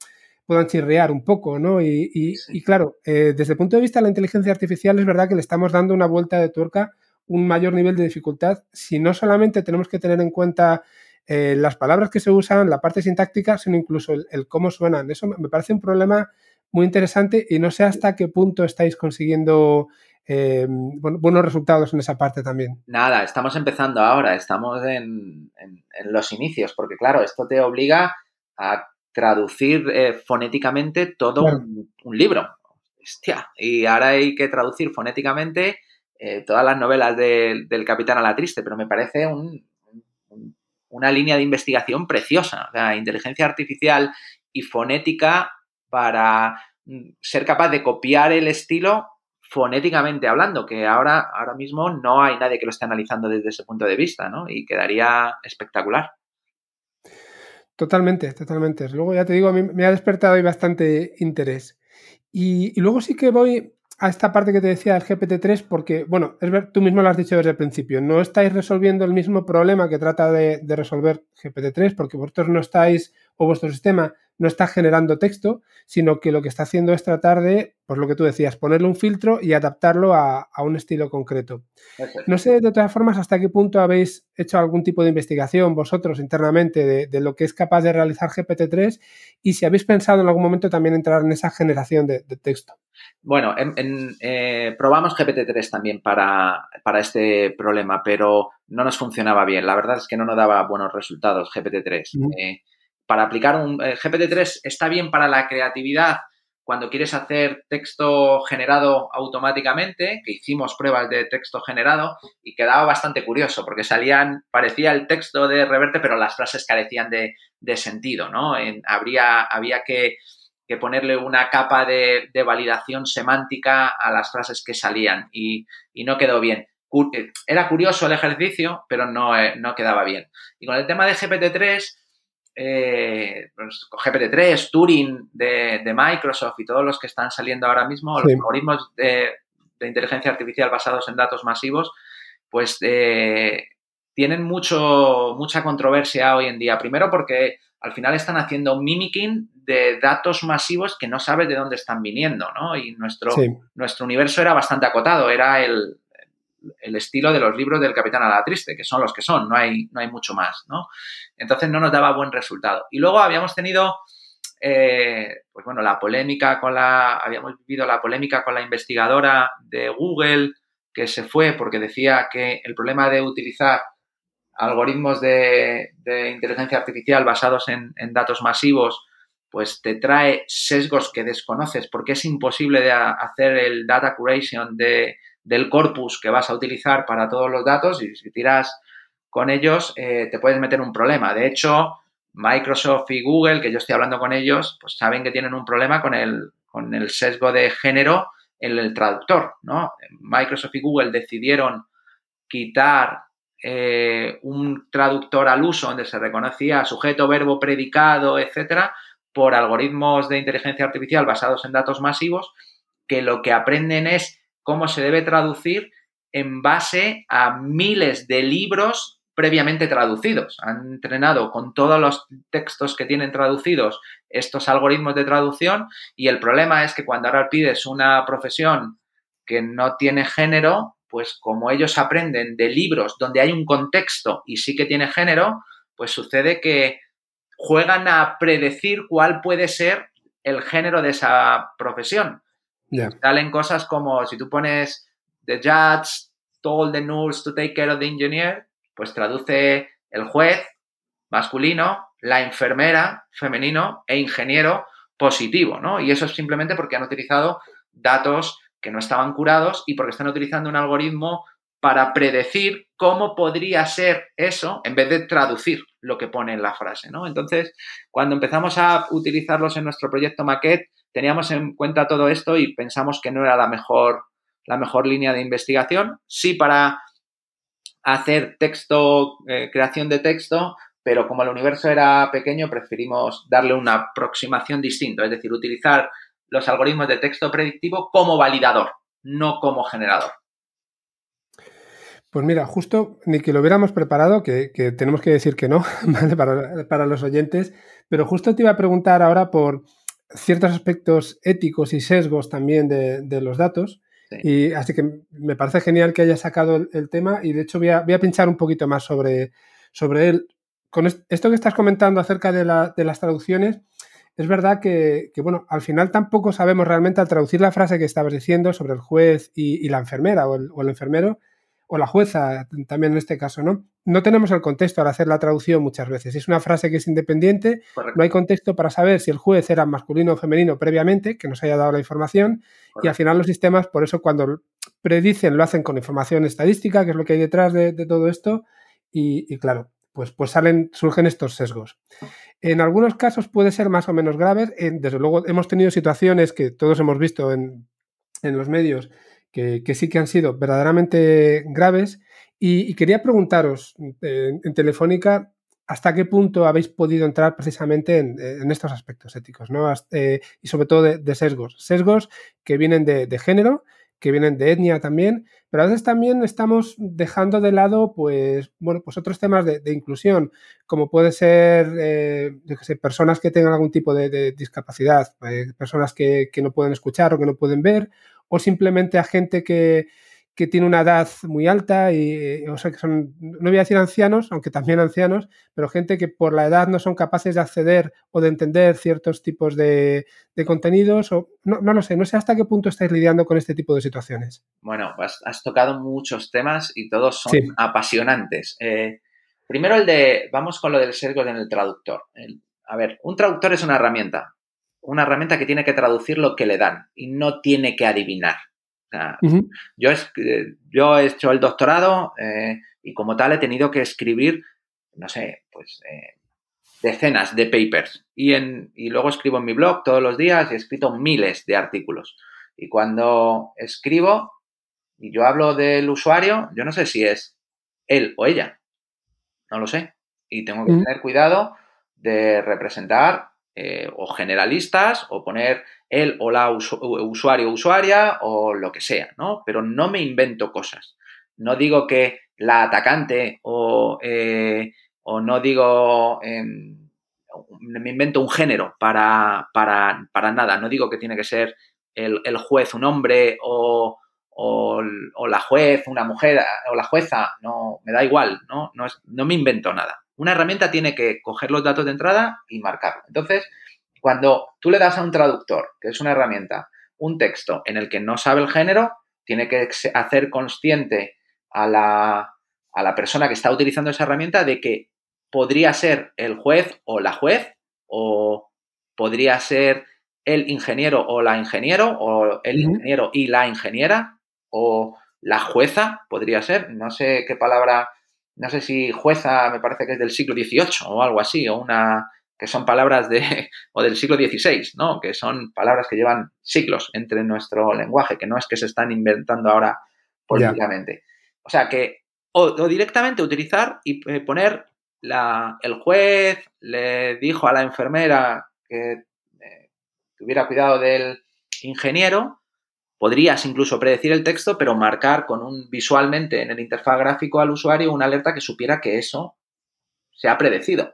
puedan chirrear un poco, ¿no? Y, claro, eh, desde el punto de vista de la inteligencia artificial es verdad que le estamos dando una vuelta de tuerca, un mayor nivel de dificultad, si no solamente tenemos que tener en cuenta eh, las palabras que se usan, la parte sintáctica, sino incluso el, cómo suenan. Eso me parece un problema muy interesante y no sé hasta qué punto estáis consiguiendo eh, buenos resultados en esa parte también. Nada, estamos empezando ahora, estamos en los inicios, porque claro, esto te obliga a traducir eh, fonéticamente todo un, libro. Hostia, y ahora hay que traducir fonéticamente eh, todas las novelas del Capitán a la Triste, pero me parece una línea de investigación preciosa. O inteligencia artificial y fonética para mm, ser capaz de copiar el estilo fonéticamente hablando, que ahora, ahora mismo no hay nadie que lo esté analizando desde ese punto de vista, ¿no? Y quedaría espectacular. Totalmente, totalmente. Luego ya te digo, me ha despertado ahí bastante interés. Y, luego sí que voy a esta parte que te decía del GPT-3 porque, bueno, es ver, tú mismo lo has dicho desde el principio, no estáis resolviendo el mismo problema que trata de, de resolver GPT-3 porque vosotros no estáis, o vuestro sistema no está generando texto, sino que lo que está haciendo es tratar de, pues lo que tú decías, ponerle un filtro y adaptarlo a, un estilo concreto. No sé de todas formas hasta qué punto habéis hecho algún tipo de investigación vosotros internamente de, lo que es capaz de realizar GPT-3 y si habéis pensado en algún momento también entrar en esa generación de, texto. Bueno, eh, probamos GPT-3 también para, este problema, pero no nos funcionaba bien. La verdad es que no nos daba buenos resultados GPT-3 para aplicar un eh, GPT-3 está bien para la creatividad cuando quieres hacer texto generado automáticamente, que hicimos pruebas de texto generado y quedaba bastante curioso porque salían, parecía el texto de Reverte, pero las frases carecían de, sentido, ¿no? habría, había que, ponerle una capa de, validación semántica a las frases que salían y, no quedó bien. Eh, era curioso el ejercicio, pero no, eh, no quedaba bien. Y con el tema de GPT-3, eh, pues, GPT-3, Turing de, Microsoft y todos los que están saliendo ahora mismo, los algoritmos de, de inteligencia artificial basados en datos masivos, pues eh, tienen mucho, mucha controversia hoy en día. Primero porque al final están haciendo mimicking de datos masivos que no sabes de dónde están viniendo, ¿no? Y nuestro, nuestro universo era bastante acotado, era el, el estilo de los libros del Capitán a la Triste, que son los que son, no hay, no hay mucho más, ¿no? Entonces no nos daba buen resultado. Y luego habíamos tenido, eh, pues bueno, la polémica con la, habíamos vivido la polémica con la investigadora de Google que se fue porque decía que el problema de utilizar algoritmos de, inteligencia artificial basados en, en, datos masivos, pues te trae sesgos que desconoces porque es imposible de hacer el data curation de, del corpus que vas a utilizar para todos los datos y si tiras con ellos eh, te puedes meter un problema. De hecho, Microsoft y Google, que yo estoy hablando con ellos, pues saben que tienen un problema con el, con el sesgo de género en el traductor, ¿no? Microsoft y Google decidieron quitar eh, un traductor al uso donde se reconocía sujeto, verbo, predicado, etcétera, por algoritmos de inteligencia artificial basados en datos masivos que lo que aprenden es cómo se debe traducir en base a miles de libros previamente traducidos. Han entrenado con todos los textos que tienen traducidos estos algoritmos de traducción y el problema es que cuando ahora pides una profesión que no tiene género, pues como ellos aprenden de libros donde hay un contexto y sí que tiene género, pues sucede que juegan a predecir cuál puede ser el género de esa profesión. Salen cosas como si tú pones The judge told the nurse to take care of the engineer, pues traduce el juez masculino, la enfermera femenino e ingeniero positivo, ¿no? Y eso es simplemente porque han utilizado datos que no estaban curados y porque están utilizando un algoritmo para predecir cómo podría ser eso en vez de traducir lo que pone en la frase, ¿no? Entonces, cuando empezamos a utilizarlos en nuestro proyecto Maquette, teníamos en cuenta todo esto y pensamos que no era la mejor, la mejor línea de investigación. Sí para hacer texto, eh, creación de texto, pero como el universo era pequeño, preferimos darle una aproximación distinta, es decir, utilizar los algoritmos de texto predictivo como validador, no como generador. Pues mira, justo ni que lo hubiéramos preparado, que, tenemos que decir que no, Para, para, los oyentes, pero justo te iba a preguntar ahora por, ciertos aspectos éticos y sesgos también de, los datos. Y así que me parece genial que hayas sacado el, tema y de hecho voy a, pinchar un poquito más sobre, sobre él. Con esto que estás comentando acerca de, las traducciones, es verdad que, bueno, al final tampoco sabemos realmente al traducir la frase que estabas diciendo sobre el juez y, la enfermera o el enfermero, o la jueza también en este caso, ¿no? No tenemos el contexto al hacer la traducción muchas veces. Es una frase que es independiente, no hay contexto para saber si el juez era masculino o femenino previamente, que nos haya dado la información, y al final los sistemas, por eso cuando predicen, lo hacen con información estadística, que es lo que hay detrás de, todo esto, y, claro, pues, pues salen, surgen estos sesgos. En algunos casos puede ser más o menos grave. desde luego hemos tenido situaciones que todos hemos visto en, en los medios que, sí que han sido verdaderamente graves. Y, quería preguntaros, eh, en, Telefónica, ¿hasta qué punto habéis podido entrar precisamente en, estos aspectos éticos? ¿no? Eh, y sobre todo de, sesgos. Sesgos que vienen de, género, que vienen de etnia también, pero a veces también estamos dejando de lado, pues, bueno, pues otros temas de, inclusión, como puede ser, eh, personas que tengan algún tipo de, discapacidad, personas que, no pueden escuchar o que no pueden ver, o simplemente a gente que, tiene una edad muy alta y, o sea, que son, no voy a decir ancianos, aunque también ancianos, pero gente que por la edad no son capaces de acceder o de entender ciertos tipos de, contenidos, o no, no, lo sé, no sé hasta qué punto estáis lidiando con este tipo de situaciones. Bueno, has, tocado muchos temas y todos son apasionantes. Eh, primero el de, vamos con lo del sesgo en el traductor. a ver, un traductor es una herramienta, una herramienta que tiene que traducir lo que le dan y no tiene que adivinar. yo, eh, yo, he hecho el doctorado eh, y como tal he tenido que escribir, no sé, pues eh, decenas de papers y, en, y luego escribo en mi blog todos los días y he escrito miles de artículos. Y cuando escribo y yo hablo del usuario, yo no sé si es él o ella, no lo sé. Y tengo que tener cuidado de representar eh, o generalistas o poner él o la usuario o usuaria o lo que sea, ¿no? Pero no me invento cosas. No digo que la atacante o, eh, o no digo, em, me invento un género para, para, para, nada. No digo que tiene que ser el, el juez un hombre o, o, o, la juez una mujer o la jueza, no, me da igual, ¿no? No, es, no me invento nada. Una herramienta tiene que coger los datos de entrada y marcarlo. Entonces, cuando tú le das a un traductor, que es una herramienta, un texto en el que no sabe el género, tiene que hacer consciente a la, a la persona que está utilizando esa herramienta de que podría ser el juez o la juez, o podría ser el ingeniero o la ingeniero, o el ingeniero y la ingeniera, o la jueza, podría ser, no sé qué palabra, no sé si jueza me parece que es del siglo XVIII o algo así, o una que son palabras de, o del siglo XVI, ¿no? Que son palabras que llevan siglos entre nuestro lenguaje, que no es que se están inventando ahora políticamente. O sea que, o, directamente utilizar y eh, poner la, el juez le dijo a la enfermera que eh, tuviera cuidado del ingeniero, podrías incluso predecir el texto, pero marcar con un visualmente en el interfaz gráfico al usuario una alerta que supiera que eso se ha predecido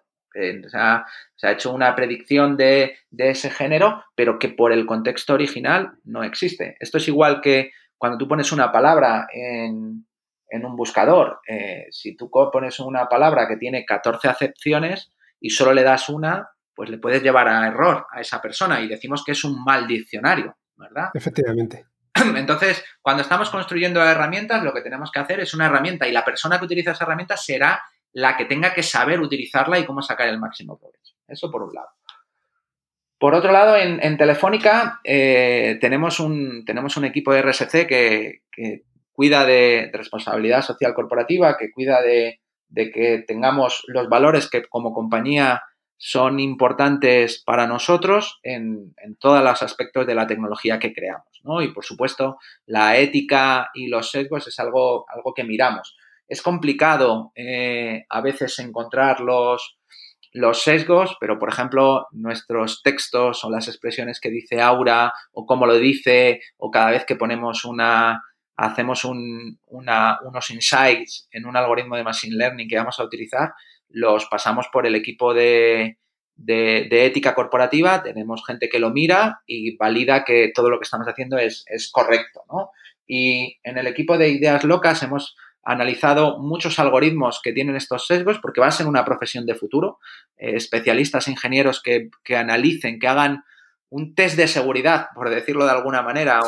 se, ha, hecho una predicción de, ese género, pero que por el contexto original no existe. Esto es igual que cuando tú pones una palabra en, un buscador. Eh, si tú pones una palabra que tiene 14 acepciones y solo le das una, pues le puedes llevar a error a esa persona y decimos que es un mal diccionario, ¿verdad? Efectivamente. Entonces, cuando estamos construyendo herramientas, lo que tenemos que hacer es una herramienta y la persona que utiliza esa herramienta será la que tenga que saber utilizarla y cómo sacar el máximo provecho. Eso por un lado. Por otro lado, en, Telefónica eh, tenemos, un, tenemos un equipo de RSC que, cuida de, responsabilidad social corporativa, que cuida de, que tengamos los valores que como compañía son importantes para nosotros en, todos los aspectos de la tecnología que creamos. Y por supuesto, la ética y los sesgos es algo, algo que miramos. Es complicado eh, a veces encontrar los, los sesgos, pero por ejemplo nuestros textos o las expresiones que dice Aura o cómo lo dice o cada vez que ponemos una, hacemos un, una, unos insights en un algoritmo de Machine Learning que vamos a utilizar, los pasamos por el equipo de, de, de, ética corporativa, tenemos gente que lo mira y valida que todo lo que estamos haciendo es, es correcto, ¿no? Y en el equipo de ideas locas hemos analizado muchos algoritmos que tienen estos sesgos porque va a ser una profesión de futuro. Eh, especialistas, ingenieros que, analicen, que hagan un test de seguridad, por decirlo de alguna manera,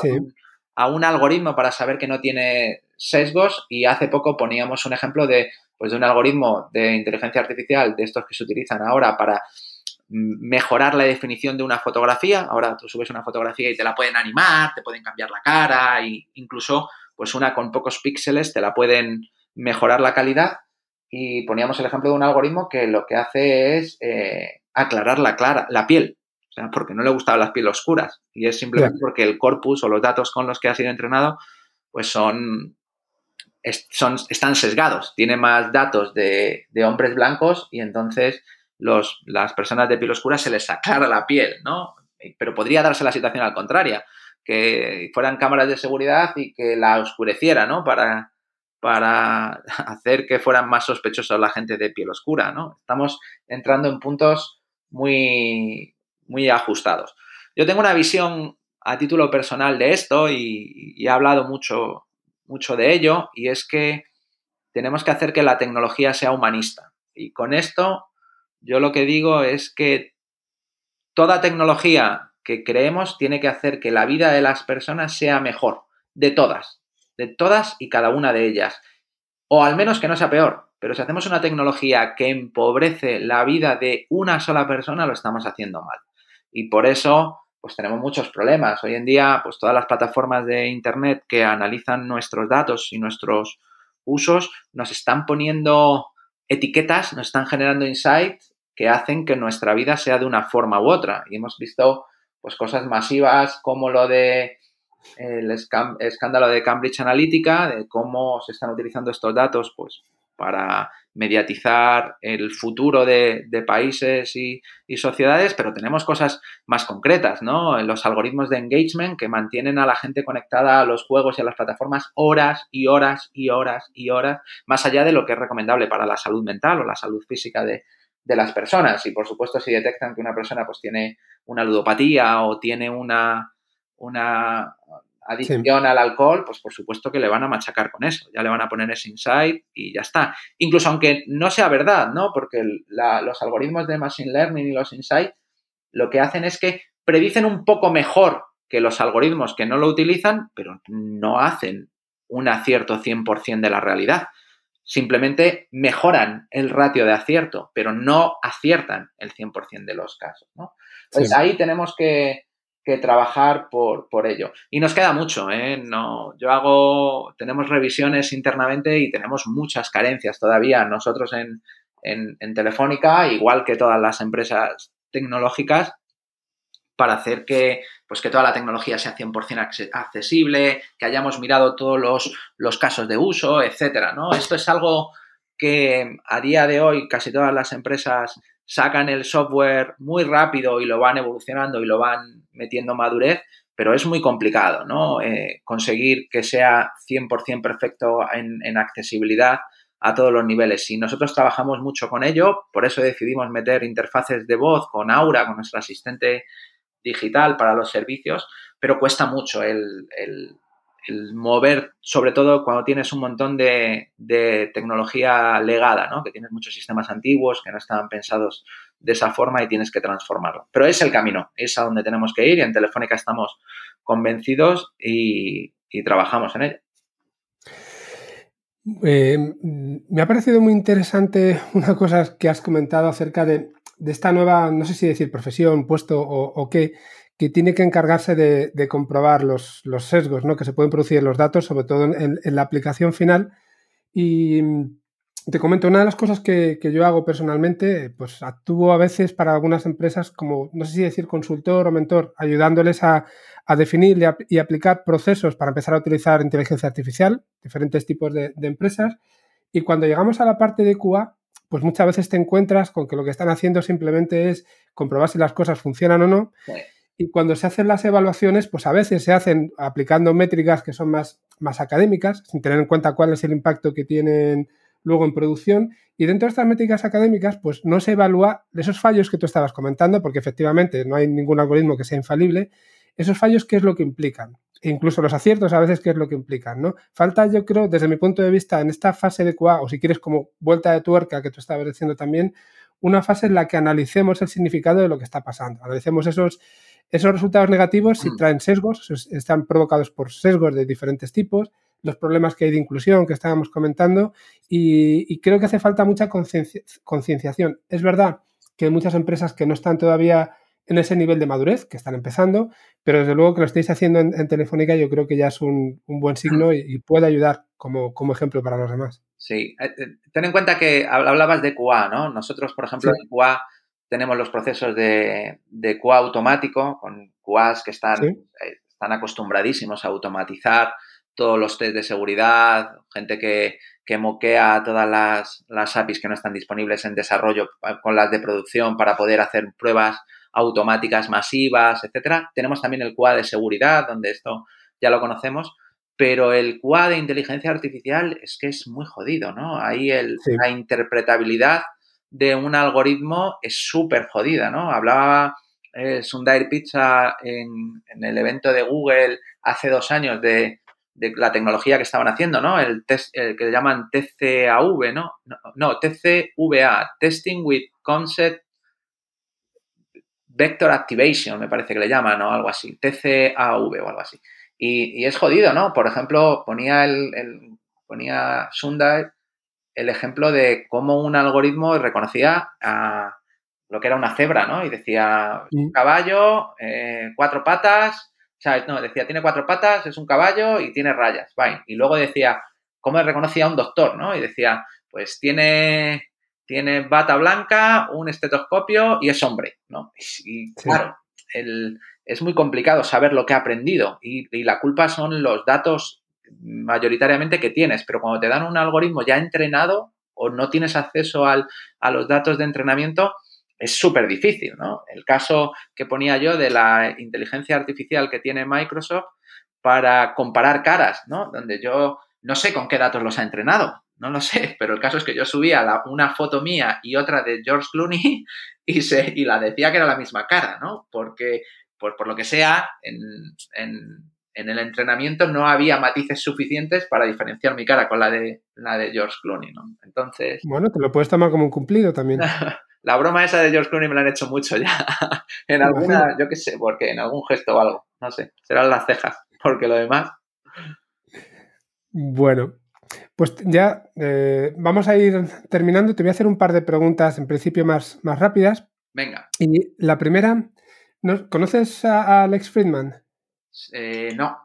a un algoritmo para saber que no tiene sesgos. Y hace poco poníamos un ejemplo de, pues, de un algoritmo de inteligencia artificial, de estos que se utilizan ahora para mejorar la definición de una fotografía. Ahora tú subes una fotografía y te la pueden animar, te pueden cambiar la cara e incluso pues una con pocos píxeles te la pueden mejorar la calidad. Y poníamos el ejemplo de un algoritmo que lo que hace es eh, aclarar la, clara, la piel, o sea, porque no le gustaban las pieles oscuras. Y es simplemente porque el corpus o los datos con los que ha sido entrenado, pues son, son están sesgados. Tiene más datos de, de hombres blancos y entonces los, las personas de piel oscura se les aclara la piel, ¿no? Pero podría darse la situación al contrario que fueran cámaras de seguridad y que la oscureciera, ¿no? Para, para hacer que fueran más sospechosos la gente de piel oscura, ¿no? Estamos entrando en puntos muy, muy ajustados. Yo tengo una visión a título personal de esto y, y he hablado mucho, mucho de ello y es que tenemos que hacer que la tecnología sea humanista. Y con esto yo lo que digo es que toda tecnología que creemos tiene que hacer que la vida de las personas sea mejor, de todas, de todas y cada una de ellas. O al menos que no sea peor. Pero si hacemos una tecnología que empobrece la vida de una sola persona, lo estamos haciendo mal. Y por eso, pues tenemos muchos problemas. Hoy en día, pues todas las plataformas de Internet que analizan nuestros datos y nuestros usos nos están poniendo etiquetas, nos están generando insights que hacen que nuestra vida sea de una forma u otra. Y hemos visto pues cosas masivas como lo de el escándalo de Cambridge Analytica, de cómo se están utilizando estos datos, pues para mediatizar el futuro de, países y, sociedades, pero tenemos cosas más concretas, ¿no? Los algoritmos de engagement que mantienen a la gente conectada a los juegos y a las plataformas horas y horas y horas y horas, más allá de lo que es recomendable para la salud mental o la salud física de, las personas. Y por supuesto, si detectan que una persona pues tiene una ludopatía o tiene una, una adicción al alcohol, pues por supuesto que le van a machacar con eso, ya le van a poner ese insight y ya está. Incluso aunque no sea verdad, ¿no? Porque los algoritmos de Machine Learning y los insights lo que hacen es que predicen un poco mejor que los algoritmos que no lo utilizan, pero no hacen un acierto 100% de la realidad. Simplemente mejoran el ratio de acierto, pero no aciertan el 100% de los casos, ¿no? Pues ahí tenemos que, que trabajar por, por, ello. Y nos queda mucho, ¿eh? No, yo hago, tenemos revisiones internamente y tenemos muchas carencias todavía. Nosotros en, en, Telefónica, igual que todas las empresas tecnológicas, para hacer que, pues que toda la tecnología sea 100% accesible, que hayamos mirado todos los, los casos de uso, etcétera, ¿no? Esto es algo que a día de hoy casi todas las empresas sacan el software muy rápido y lo van evolucionando y lo van metiendo madurez, pero es muy complicado, ¿no? Eh, conseguir que sea 100% perfecto en, accesibilidad a todos los niveles. Y nosotros trabajamos mucho con ello, por eso decidimos meter interfaces de voz con Aura, con nuestro asistente digital para los servicios, pero cuesta mucho el mover, sobre todo cuando tienes un montón de, tecnología legada, ¿no? que tienes muchos sistemas antiguos que no estaban pensados de esa forma y tienes que transformarlo. Pero es el camino, es a donde tenemos que ir y en Telefónica estamos convencidos y, trabajamos en ello. Eh, me ha parecido muy interesante una cosa que has comentado acerca de, esta nueva, no sé si decir profesión, puesto o qué, que tiene que encargarse de, comprobar los, sesgos ¿no? que se pueden producir en los datos, sobre todo en, la aplicación final. Y mm, te comento, una de las cosas que, yo hago personalmente, pues actúo a veces para algunas empresas como, no sé si decir consultor o mentor, ayudándoles a, definir y, aplicar procesos para empezar a utilizar inteligencia artificial, diferentes tipos de, empresas. Y cuando llegamos a la parte de QA, pues muchas veces te encuentras con que lo que están haciendo simplemente es comprobar si las cosas funcionan o no. Y cuando se hacen las evaluaciones, pues a veces se hacen aplicando métricas que son más, más académicas, sin tener en cuenta cuál es el impacto que tienen luego en producción. Y dentro de estas métricas académicas, pues no se evalúa esos fallos que tú estabas comentando, porque efectivamente no hay ningún algoritmo que sea infalible. Esos fallos, ¿qué es lo que implican? E incluso los aciertos a veces, ¿qué es lo que implican? ¿no? Falta, yo creo, desde mi punto de vista, en esta fase de QA, o si quieres como vuelta de tuerca que tú estabas diciendo también, una fase en la que analicemos el significado de lo que está pasando. Analicemos esos esos resultados negativos si mm. traen sesgos, están provocados por sesgos de diferentes tipos, los problemas que hay de inclusión que estábamos comentando y, creo que hace falta mucha concienciación. Es verdad que hay muchas empresas que no están todavía en ese nivel de madurez, que están empezando, pero desde luego que lo estéis haciendo en, Telefónica yo creo que ya es un, buen signo y, puede ayudar como, ejemplo para los demás. Sí, eh, eh, ten en cuenta que hablabas de QA, ¿no? Nosotros, por ejemplo, en QA tenemos los procesos de, de QA automático, con QAs que están, eh, están acostumbradísimos a automatizar todos los test de seguridad, gente que, que moquea todas las, las, APIs que no están disponibles en desarrollo con las de producción para poder hacer pruebas automáticas masivas, etcétera. Tenemos también el QA de seguridad, donde esto ya lo conocemos, pero el QA de inteligencia artificial es que es muy jodido, ¿no? Ahí el, la interpretabilidad de un algoritmo es súper jodida, ¿no? Hablaba eh, Sundar Pizza en, el evento de Google hace dos años de, la tecnología que estaban haciendo, ¿no? El, test, que le llaman TCAV, ¿no? ¿no? TCVA, Testing with Concept Vector Activation, me parece que le llaman, o algo así, TCAV o algo así. Y, es jodido, ¿no? Por ejemplo, ponía el, el ponía Sundar el ejemplo de cómo un algoritmo reconocía a lo que era una cebra, ¿no? Y decía, un caballo, eh, cuatro patas, o sea, no, decía, tiene cuatro patas, es un caballo y tiene rayas, fine. Y luego decía, ¿cómo reconocía a un doctor, no? Y decía, pues tiene, tiene bata blanca, un estetoscopio y es hombre, ¿no? Y, claro, es muy complicado saber lo que ha aprendido y, y la culpa son los datos mayoritariamente que tienes, pero cuando te dan un algoritmo ya entrenado, o no tienes acceso al, a los datos de entrenamiento, es súper difícil, ¿no? El caso que ponía yo de la inteligencia artificial que tiene Microsoft para comparar caras, ¿no? Donde yo no sé con qué datos los ha entrenado, no lo sé, pero el caso es que yo subía una foto mía y otra de George Clooney y, se, y la decía que era la misma cara, ¿no? Porque, por, por lo que sea, en, en, el entrenamiento no había matices suficientes para diferenciar mi cara con la de, la de George Clooney, ¿no? Entonces... Bueno, te lo puedes tomar como un cumplido también. la broma esa de George Clooney me la han hecho mucho ya. en alguna, yo qué sé, porque en algún gesto o algo, no sé, serán las cejas, porque lo demás... Bueno, pues ya eh, vamos a ir terminando. Te voy a hacer un par de preguntas, en principio más, más rápidas. Venga. Y la primera, ¿conoces a, Alex Friedman? Eh, no.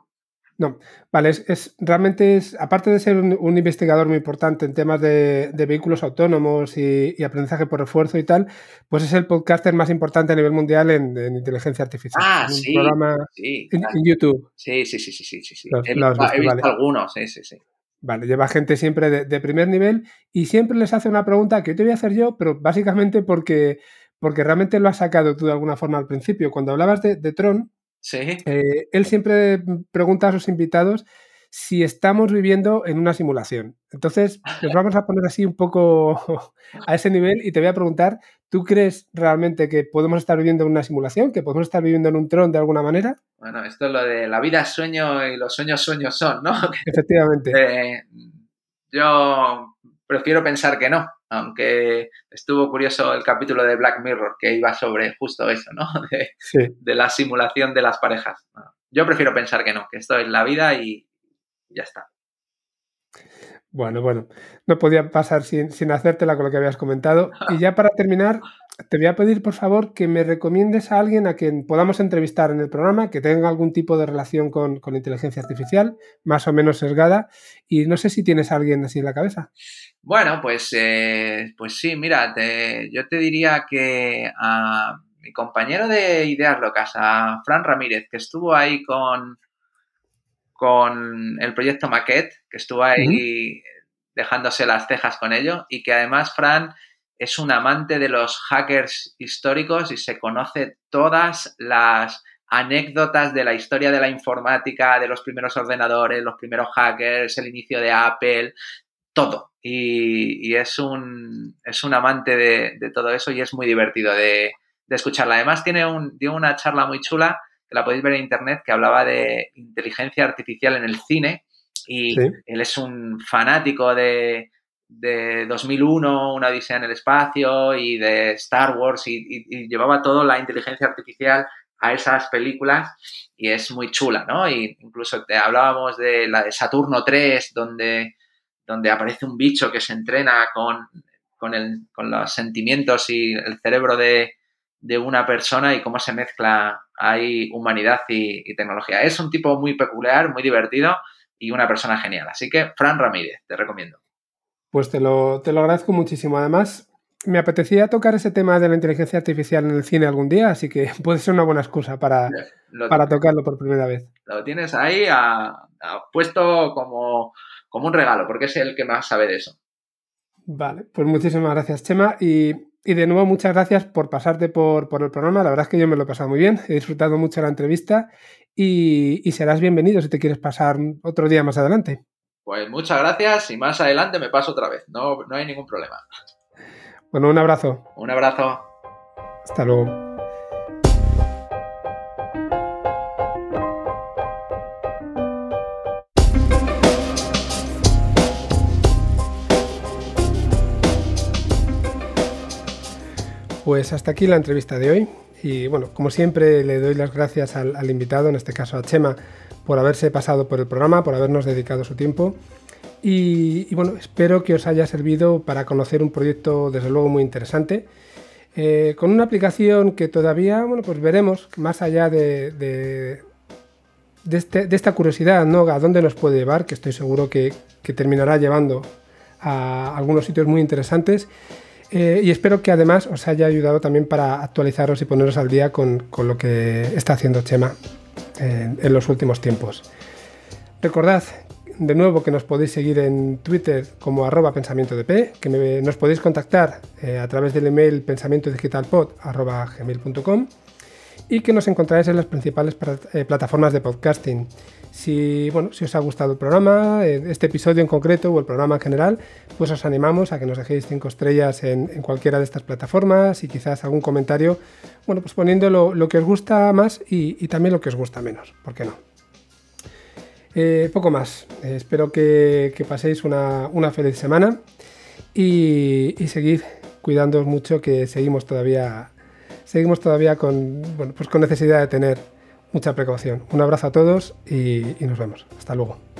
No, vale, es, realmente es, aparte de ser un, investigador muy importante en temas de, vehículos autónomos y, aprendizaje por refuerzo y tal, pues es el podcaster más importante a nivel mundial en, inteligencia artificial. Ah, un sí. programa sí, en, YouTube. Sí, sí, sí, sí, sí, sí. he, visto, algunos, sí, sí, sí. Vale, lleva gente siempre de, primer nivel y siempre les hace una pregunta que te voy a hacer yo, pero básicamente porque, porque realmente lo has sacado tú de alguna forma al principio. Cuando hablabas de, Tron, eh, él siempre pregunta a sus invitados si estamos viviendo en una simulación. Entonces, nos vamos a poner así un poco a ese nivel y te voy a preguntar, ¿tú crees realmente que podemos estar viviendo en una simulación, que podemos estar viviendo en un tron de alguna manera? Bueno, esto es lo de la vida es sueño y los sueños sueños son, ¿no? Efectivamente. Eh, yo prefiero pensar que no, aunque estuvo curioso el capítulo de Black Mirror que iba sobre justo eso, ¿no? De, la simulación de las parejas. Yo prefiero pensar que no, que esto es la vida y, ya está. Bueno, bueno, no podía pasar sin, sin hacértela con lo que habías comentado. Y ya para terminar, te voy a pedir, por favor, que me recomiendes a alguien a quien podamos entrevistar en el programa, que tenga algún tipo de relación con, inteligencia artificial, más o menos sesgada. Y no sé si tienes a alguien así en la cabeza. Bueno, pues, eh, pues sí, mira, yo te diría que a mi compañero de Ideas Locas, a Fran Ramírez, que estuvo ahí con, con el proyecto Maquette, que estuvo ahí dejándose las cejas con ello, y que además Fran es un amante de los hackers históricos y se conoce todas las anécdotas de la historia de la informática, de los primeros ordenadores, los primeros hackers, el inicio de Apple, todo. Y, es, un, es un amante de, todo eso y es muy divertido de, escucharla. Además, tiene un, dio una charla muy chula la podéis ver en internet, que hablaba de inteligencia artificial en el cine. Y él es un fanático de, de 2001, Una Odisea en el Espacio y de Star Wars y, llevaba toda la inteligencia artificial a esas películas y es muy chula, ¿no? Y incluso te hablábamos de la de Saturno 3, donde, donde aparece un bicho que se entrena con, con, el, con los sentimientos y el cerebro de, de una persona y cómo se mezcla ahí humanidad y, tecnología. Es un tipo muy peculiar, muy divertido y una persona genial. Así que, Fran Ramírez, te recomiendo. Pues te lo, te lo agradezco muchísimo. Además, me apetecía tocar ese tema de la inteligencia artificial en el cine algún día, así que puede ser una buena excusa para, para tocarlo por primera vez. Lo tienes ahí puesto como, como un regalo, porque es el que más sabe de eso. Vale, pues muchísimas gracias, Chema. Y y de nuevo, muchas gracias por pasarte por, el programa. La verdad es que yo me lo he pasado muy bien. He disfrutado mucho la entrevista y, serás bienvenido si te quieres pasar otro día más adelante. Pues muchas gracias y más adelante me paso otra vez. No, no hay ningún problema. Bueno, un abrazo. Un abrazo. Hasta luego. Pues hasta aquí la entrevista de hoy. Y bueno, como siempre, le doy las gracias al, invitado, en este caso a Chema, por haberse pasado por el programa, por habernos dedicado su tiempo. Y, bueno, espero que os haya servido para conocer un proyecto, desde luego, muy interesante. Eh, con una aplicación que todavía, bueno, pues veremos más allá de, de, este, esta curiosidad, ¿no? A dónde nos puede llevar, que estoy seguro que, que terminará llevando a algunos sitios muy interesantes eh, y espero que además os haya ayudado también para actualizaros y poneros al día con, lo que está haciendo Chema en, los últimos tiempos. Recordad, de nuevo que nos podéis seguir en Twitter como arroba pensamiento de que nos podéis contactar eh, a través del email pensamientodigitalpod.gmail.com y que nos encontráis en las principales eh, plataformas de podcasting. Si, bueno, si os ha gustado el programa, eh, este episodio en concreto o el programa en general, pues os animamos a que nos dejéis cinco estrellas en, cualquiera de estas plataformas y quizás algún comentario, bueno, pues poniendo lo, que os gusta más y, también lo que os gusta menos, ¿por qué no? Eh, poco más, espero que, paséis una, feliz semana y, y seguid cuidándoos mucho que seguimos todavía seguimos todavía con, bueno, pues con necesidad de tener mucha precaución. Un abrazo a todos y, y nos vemos. Hasta luego.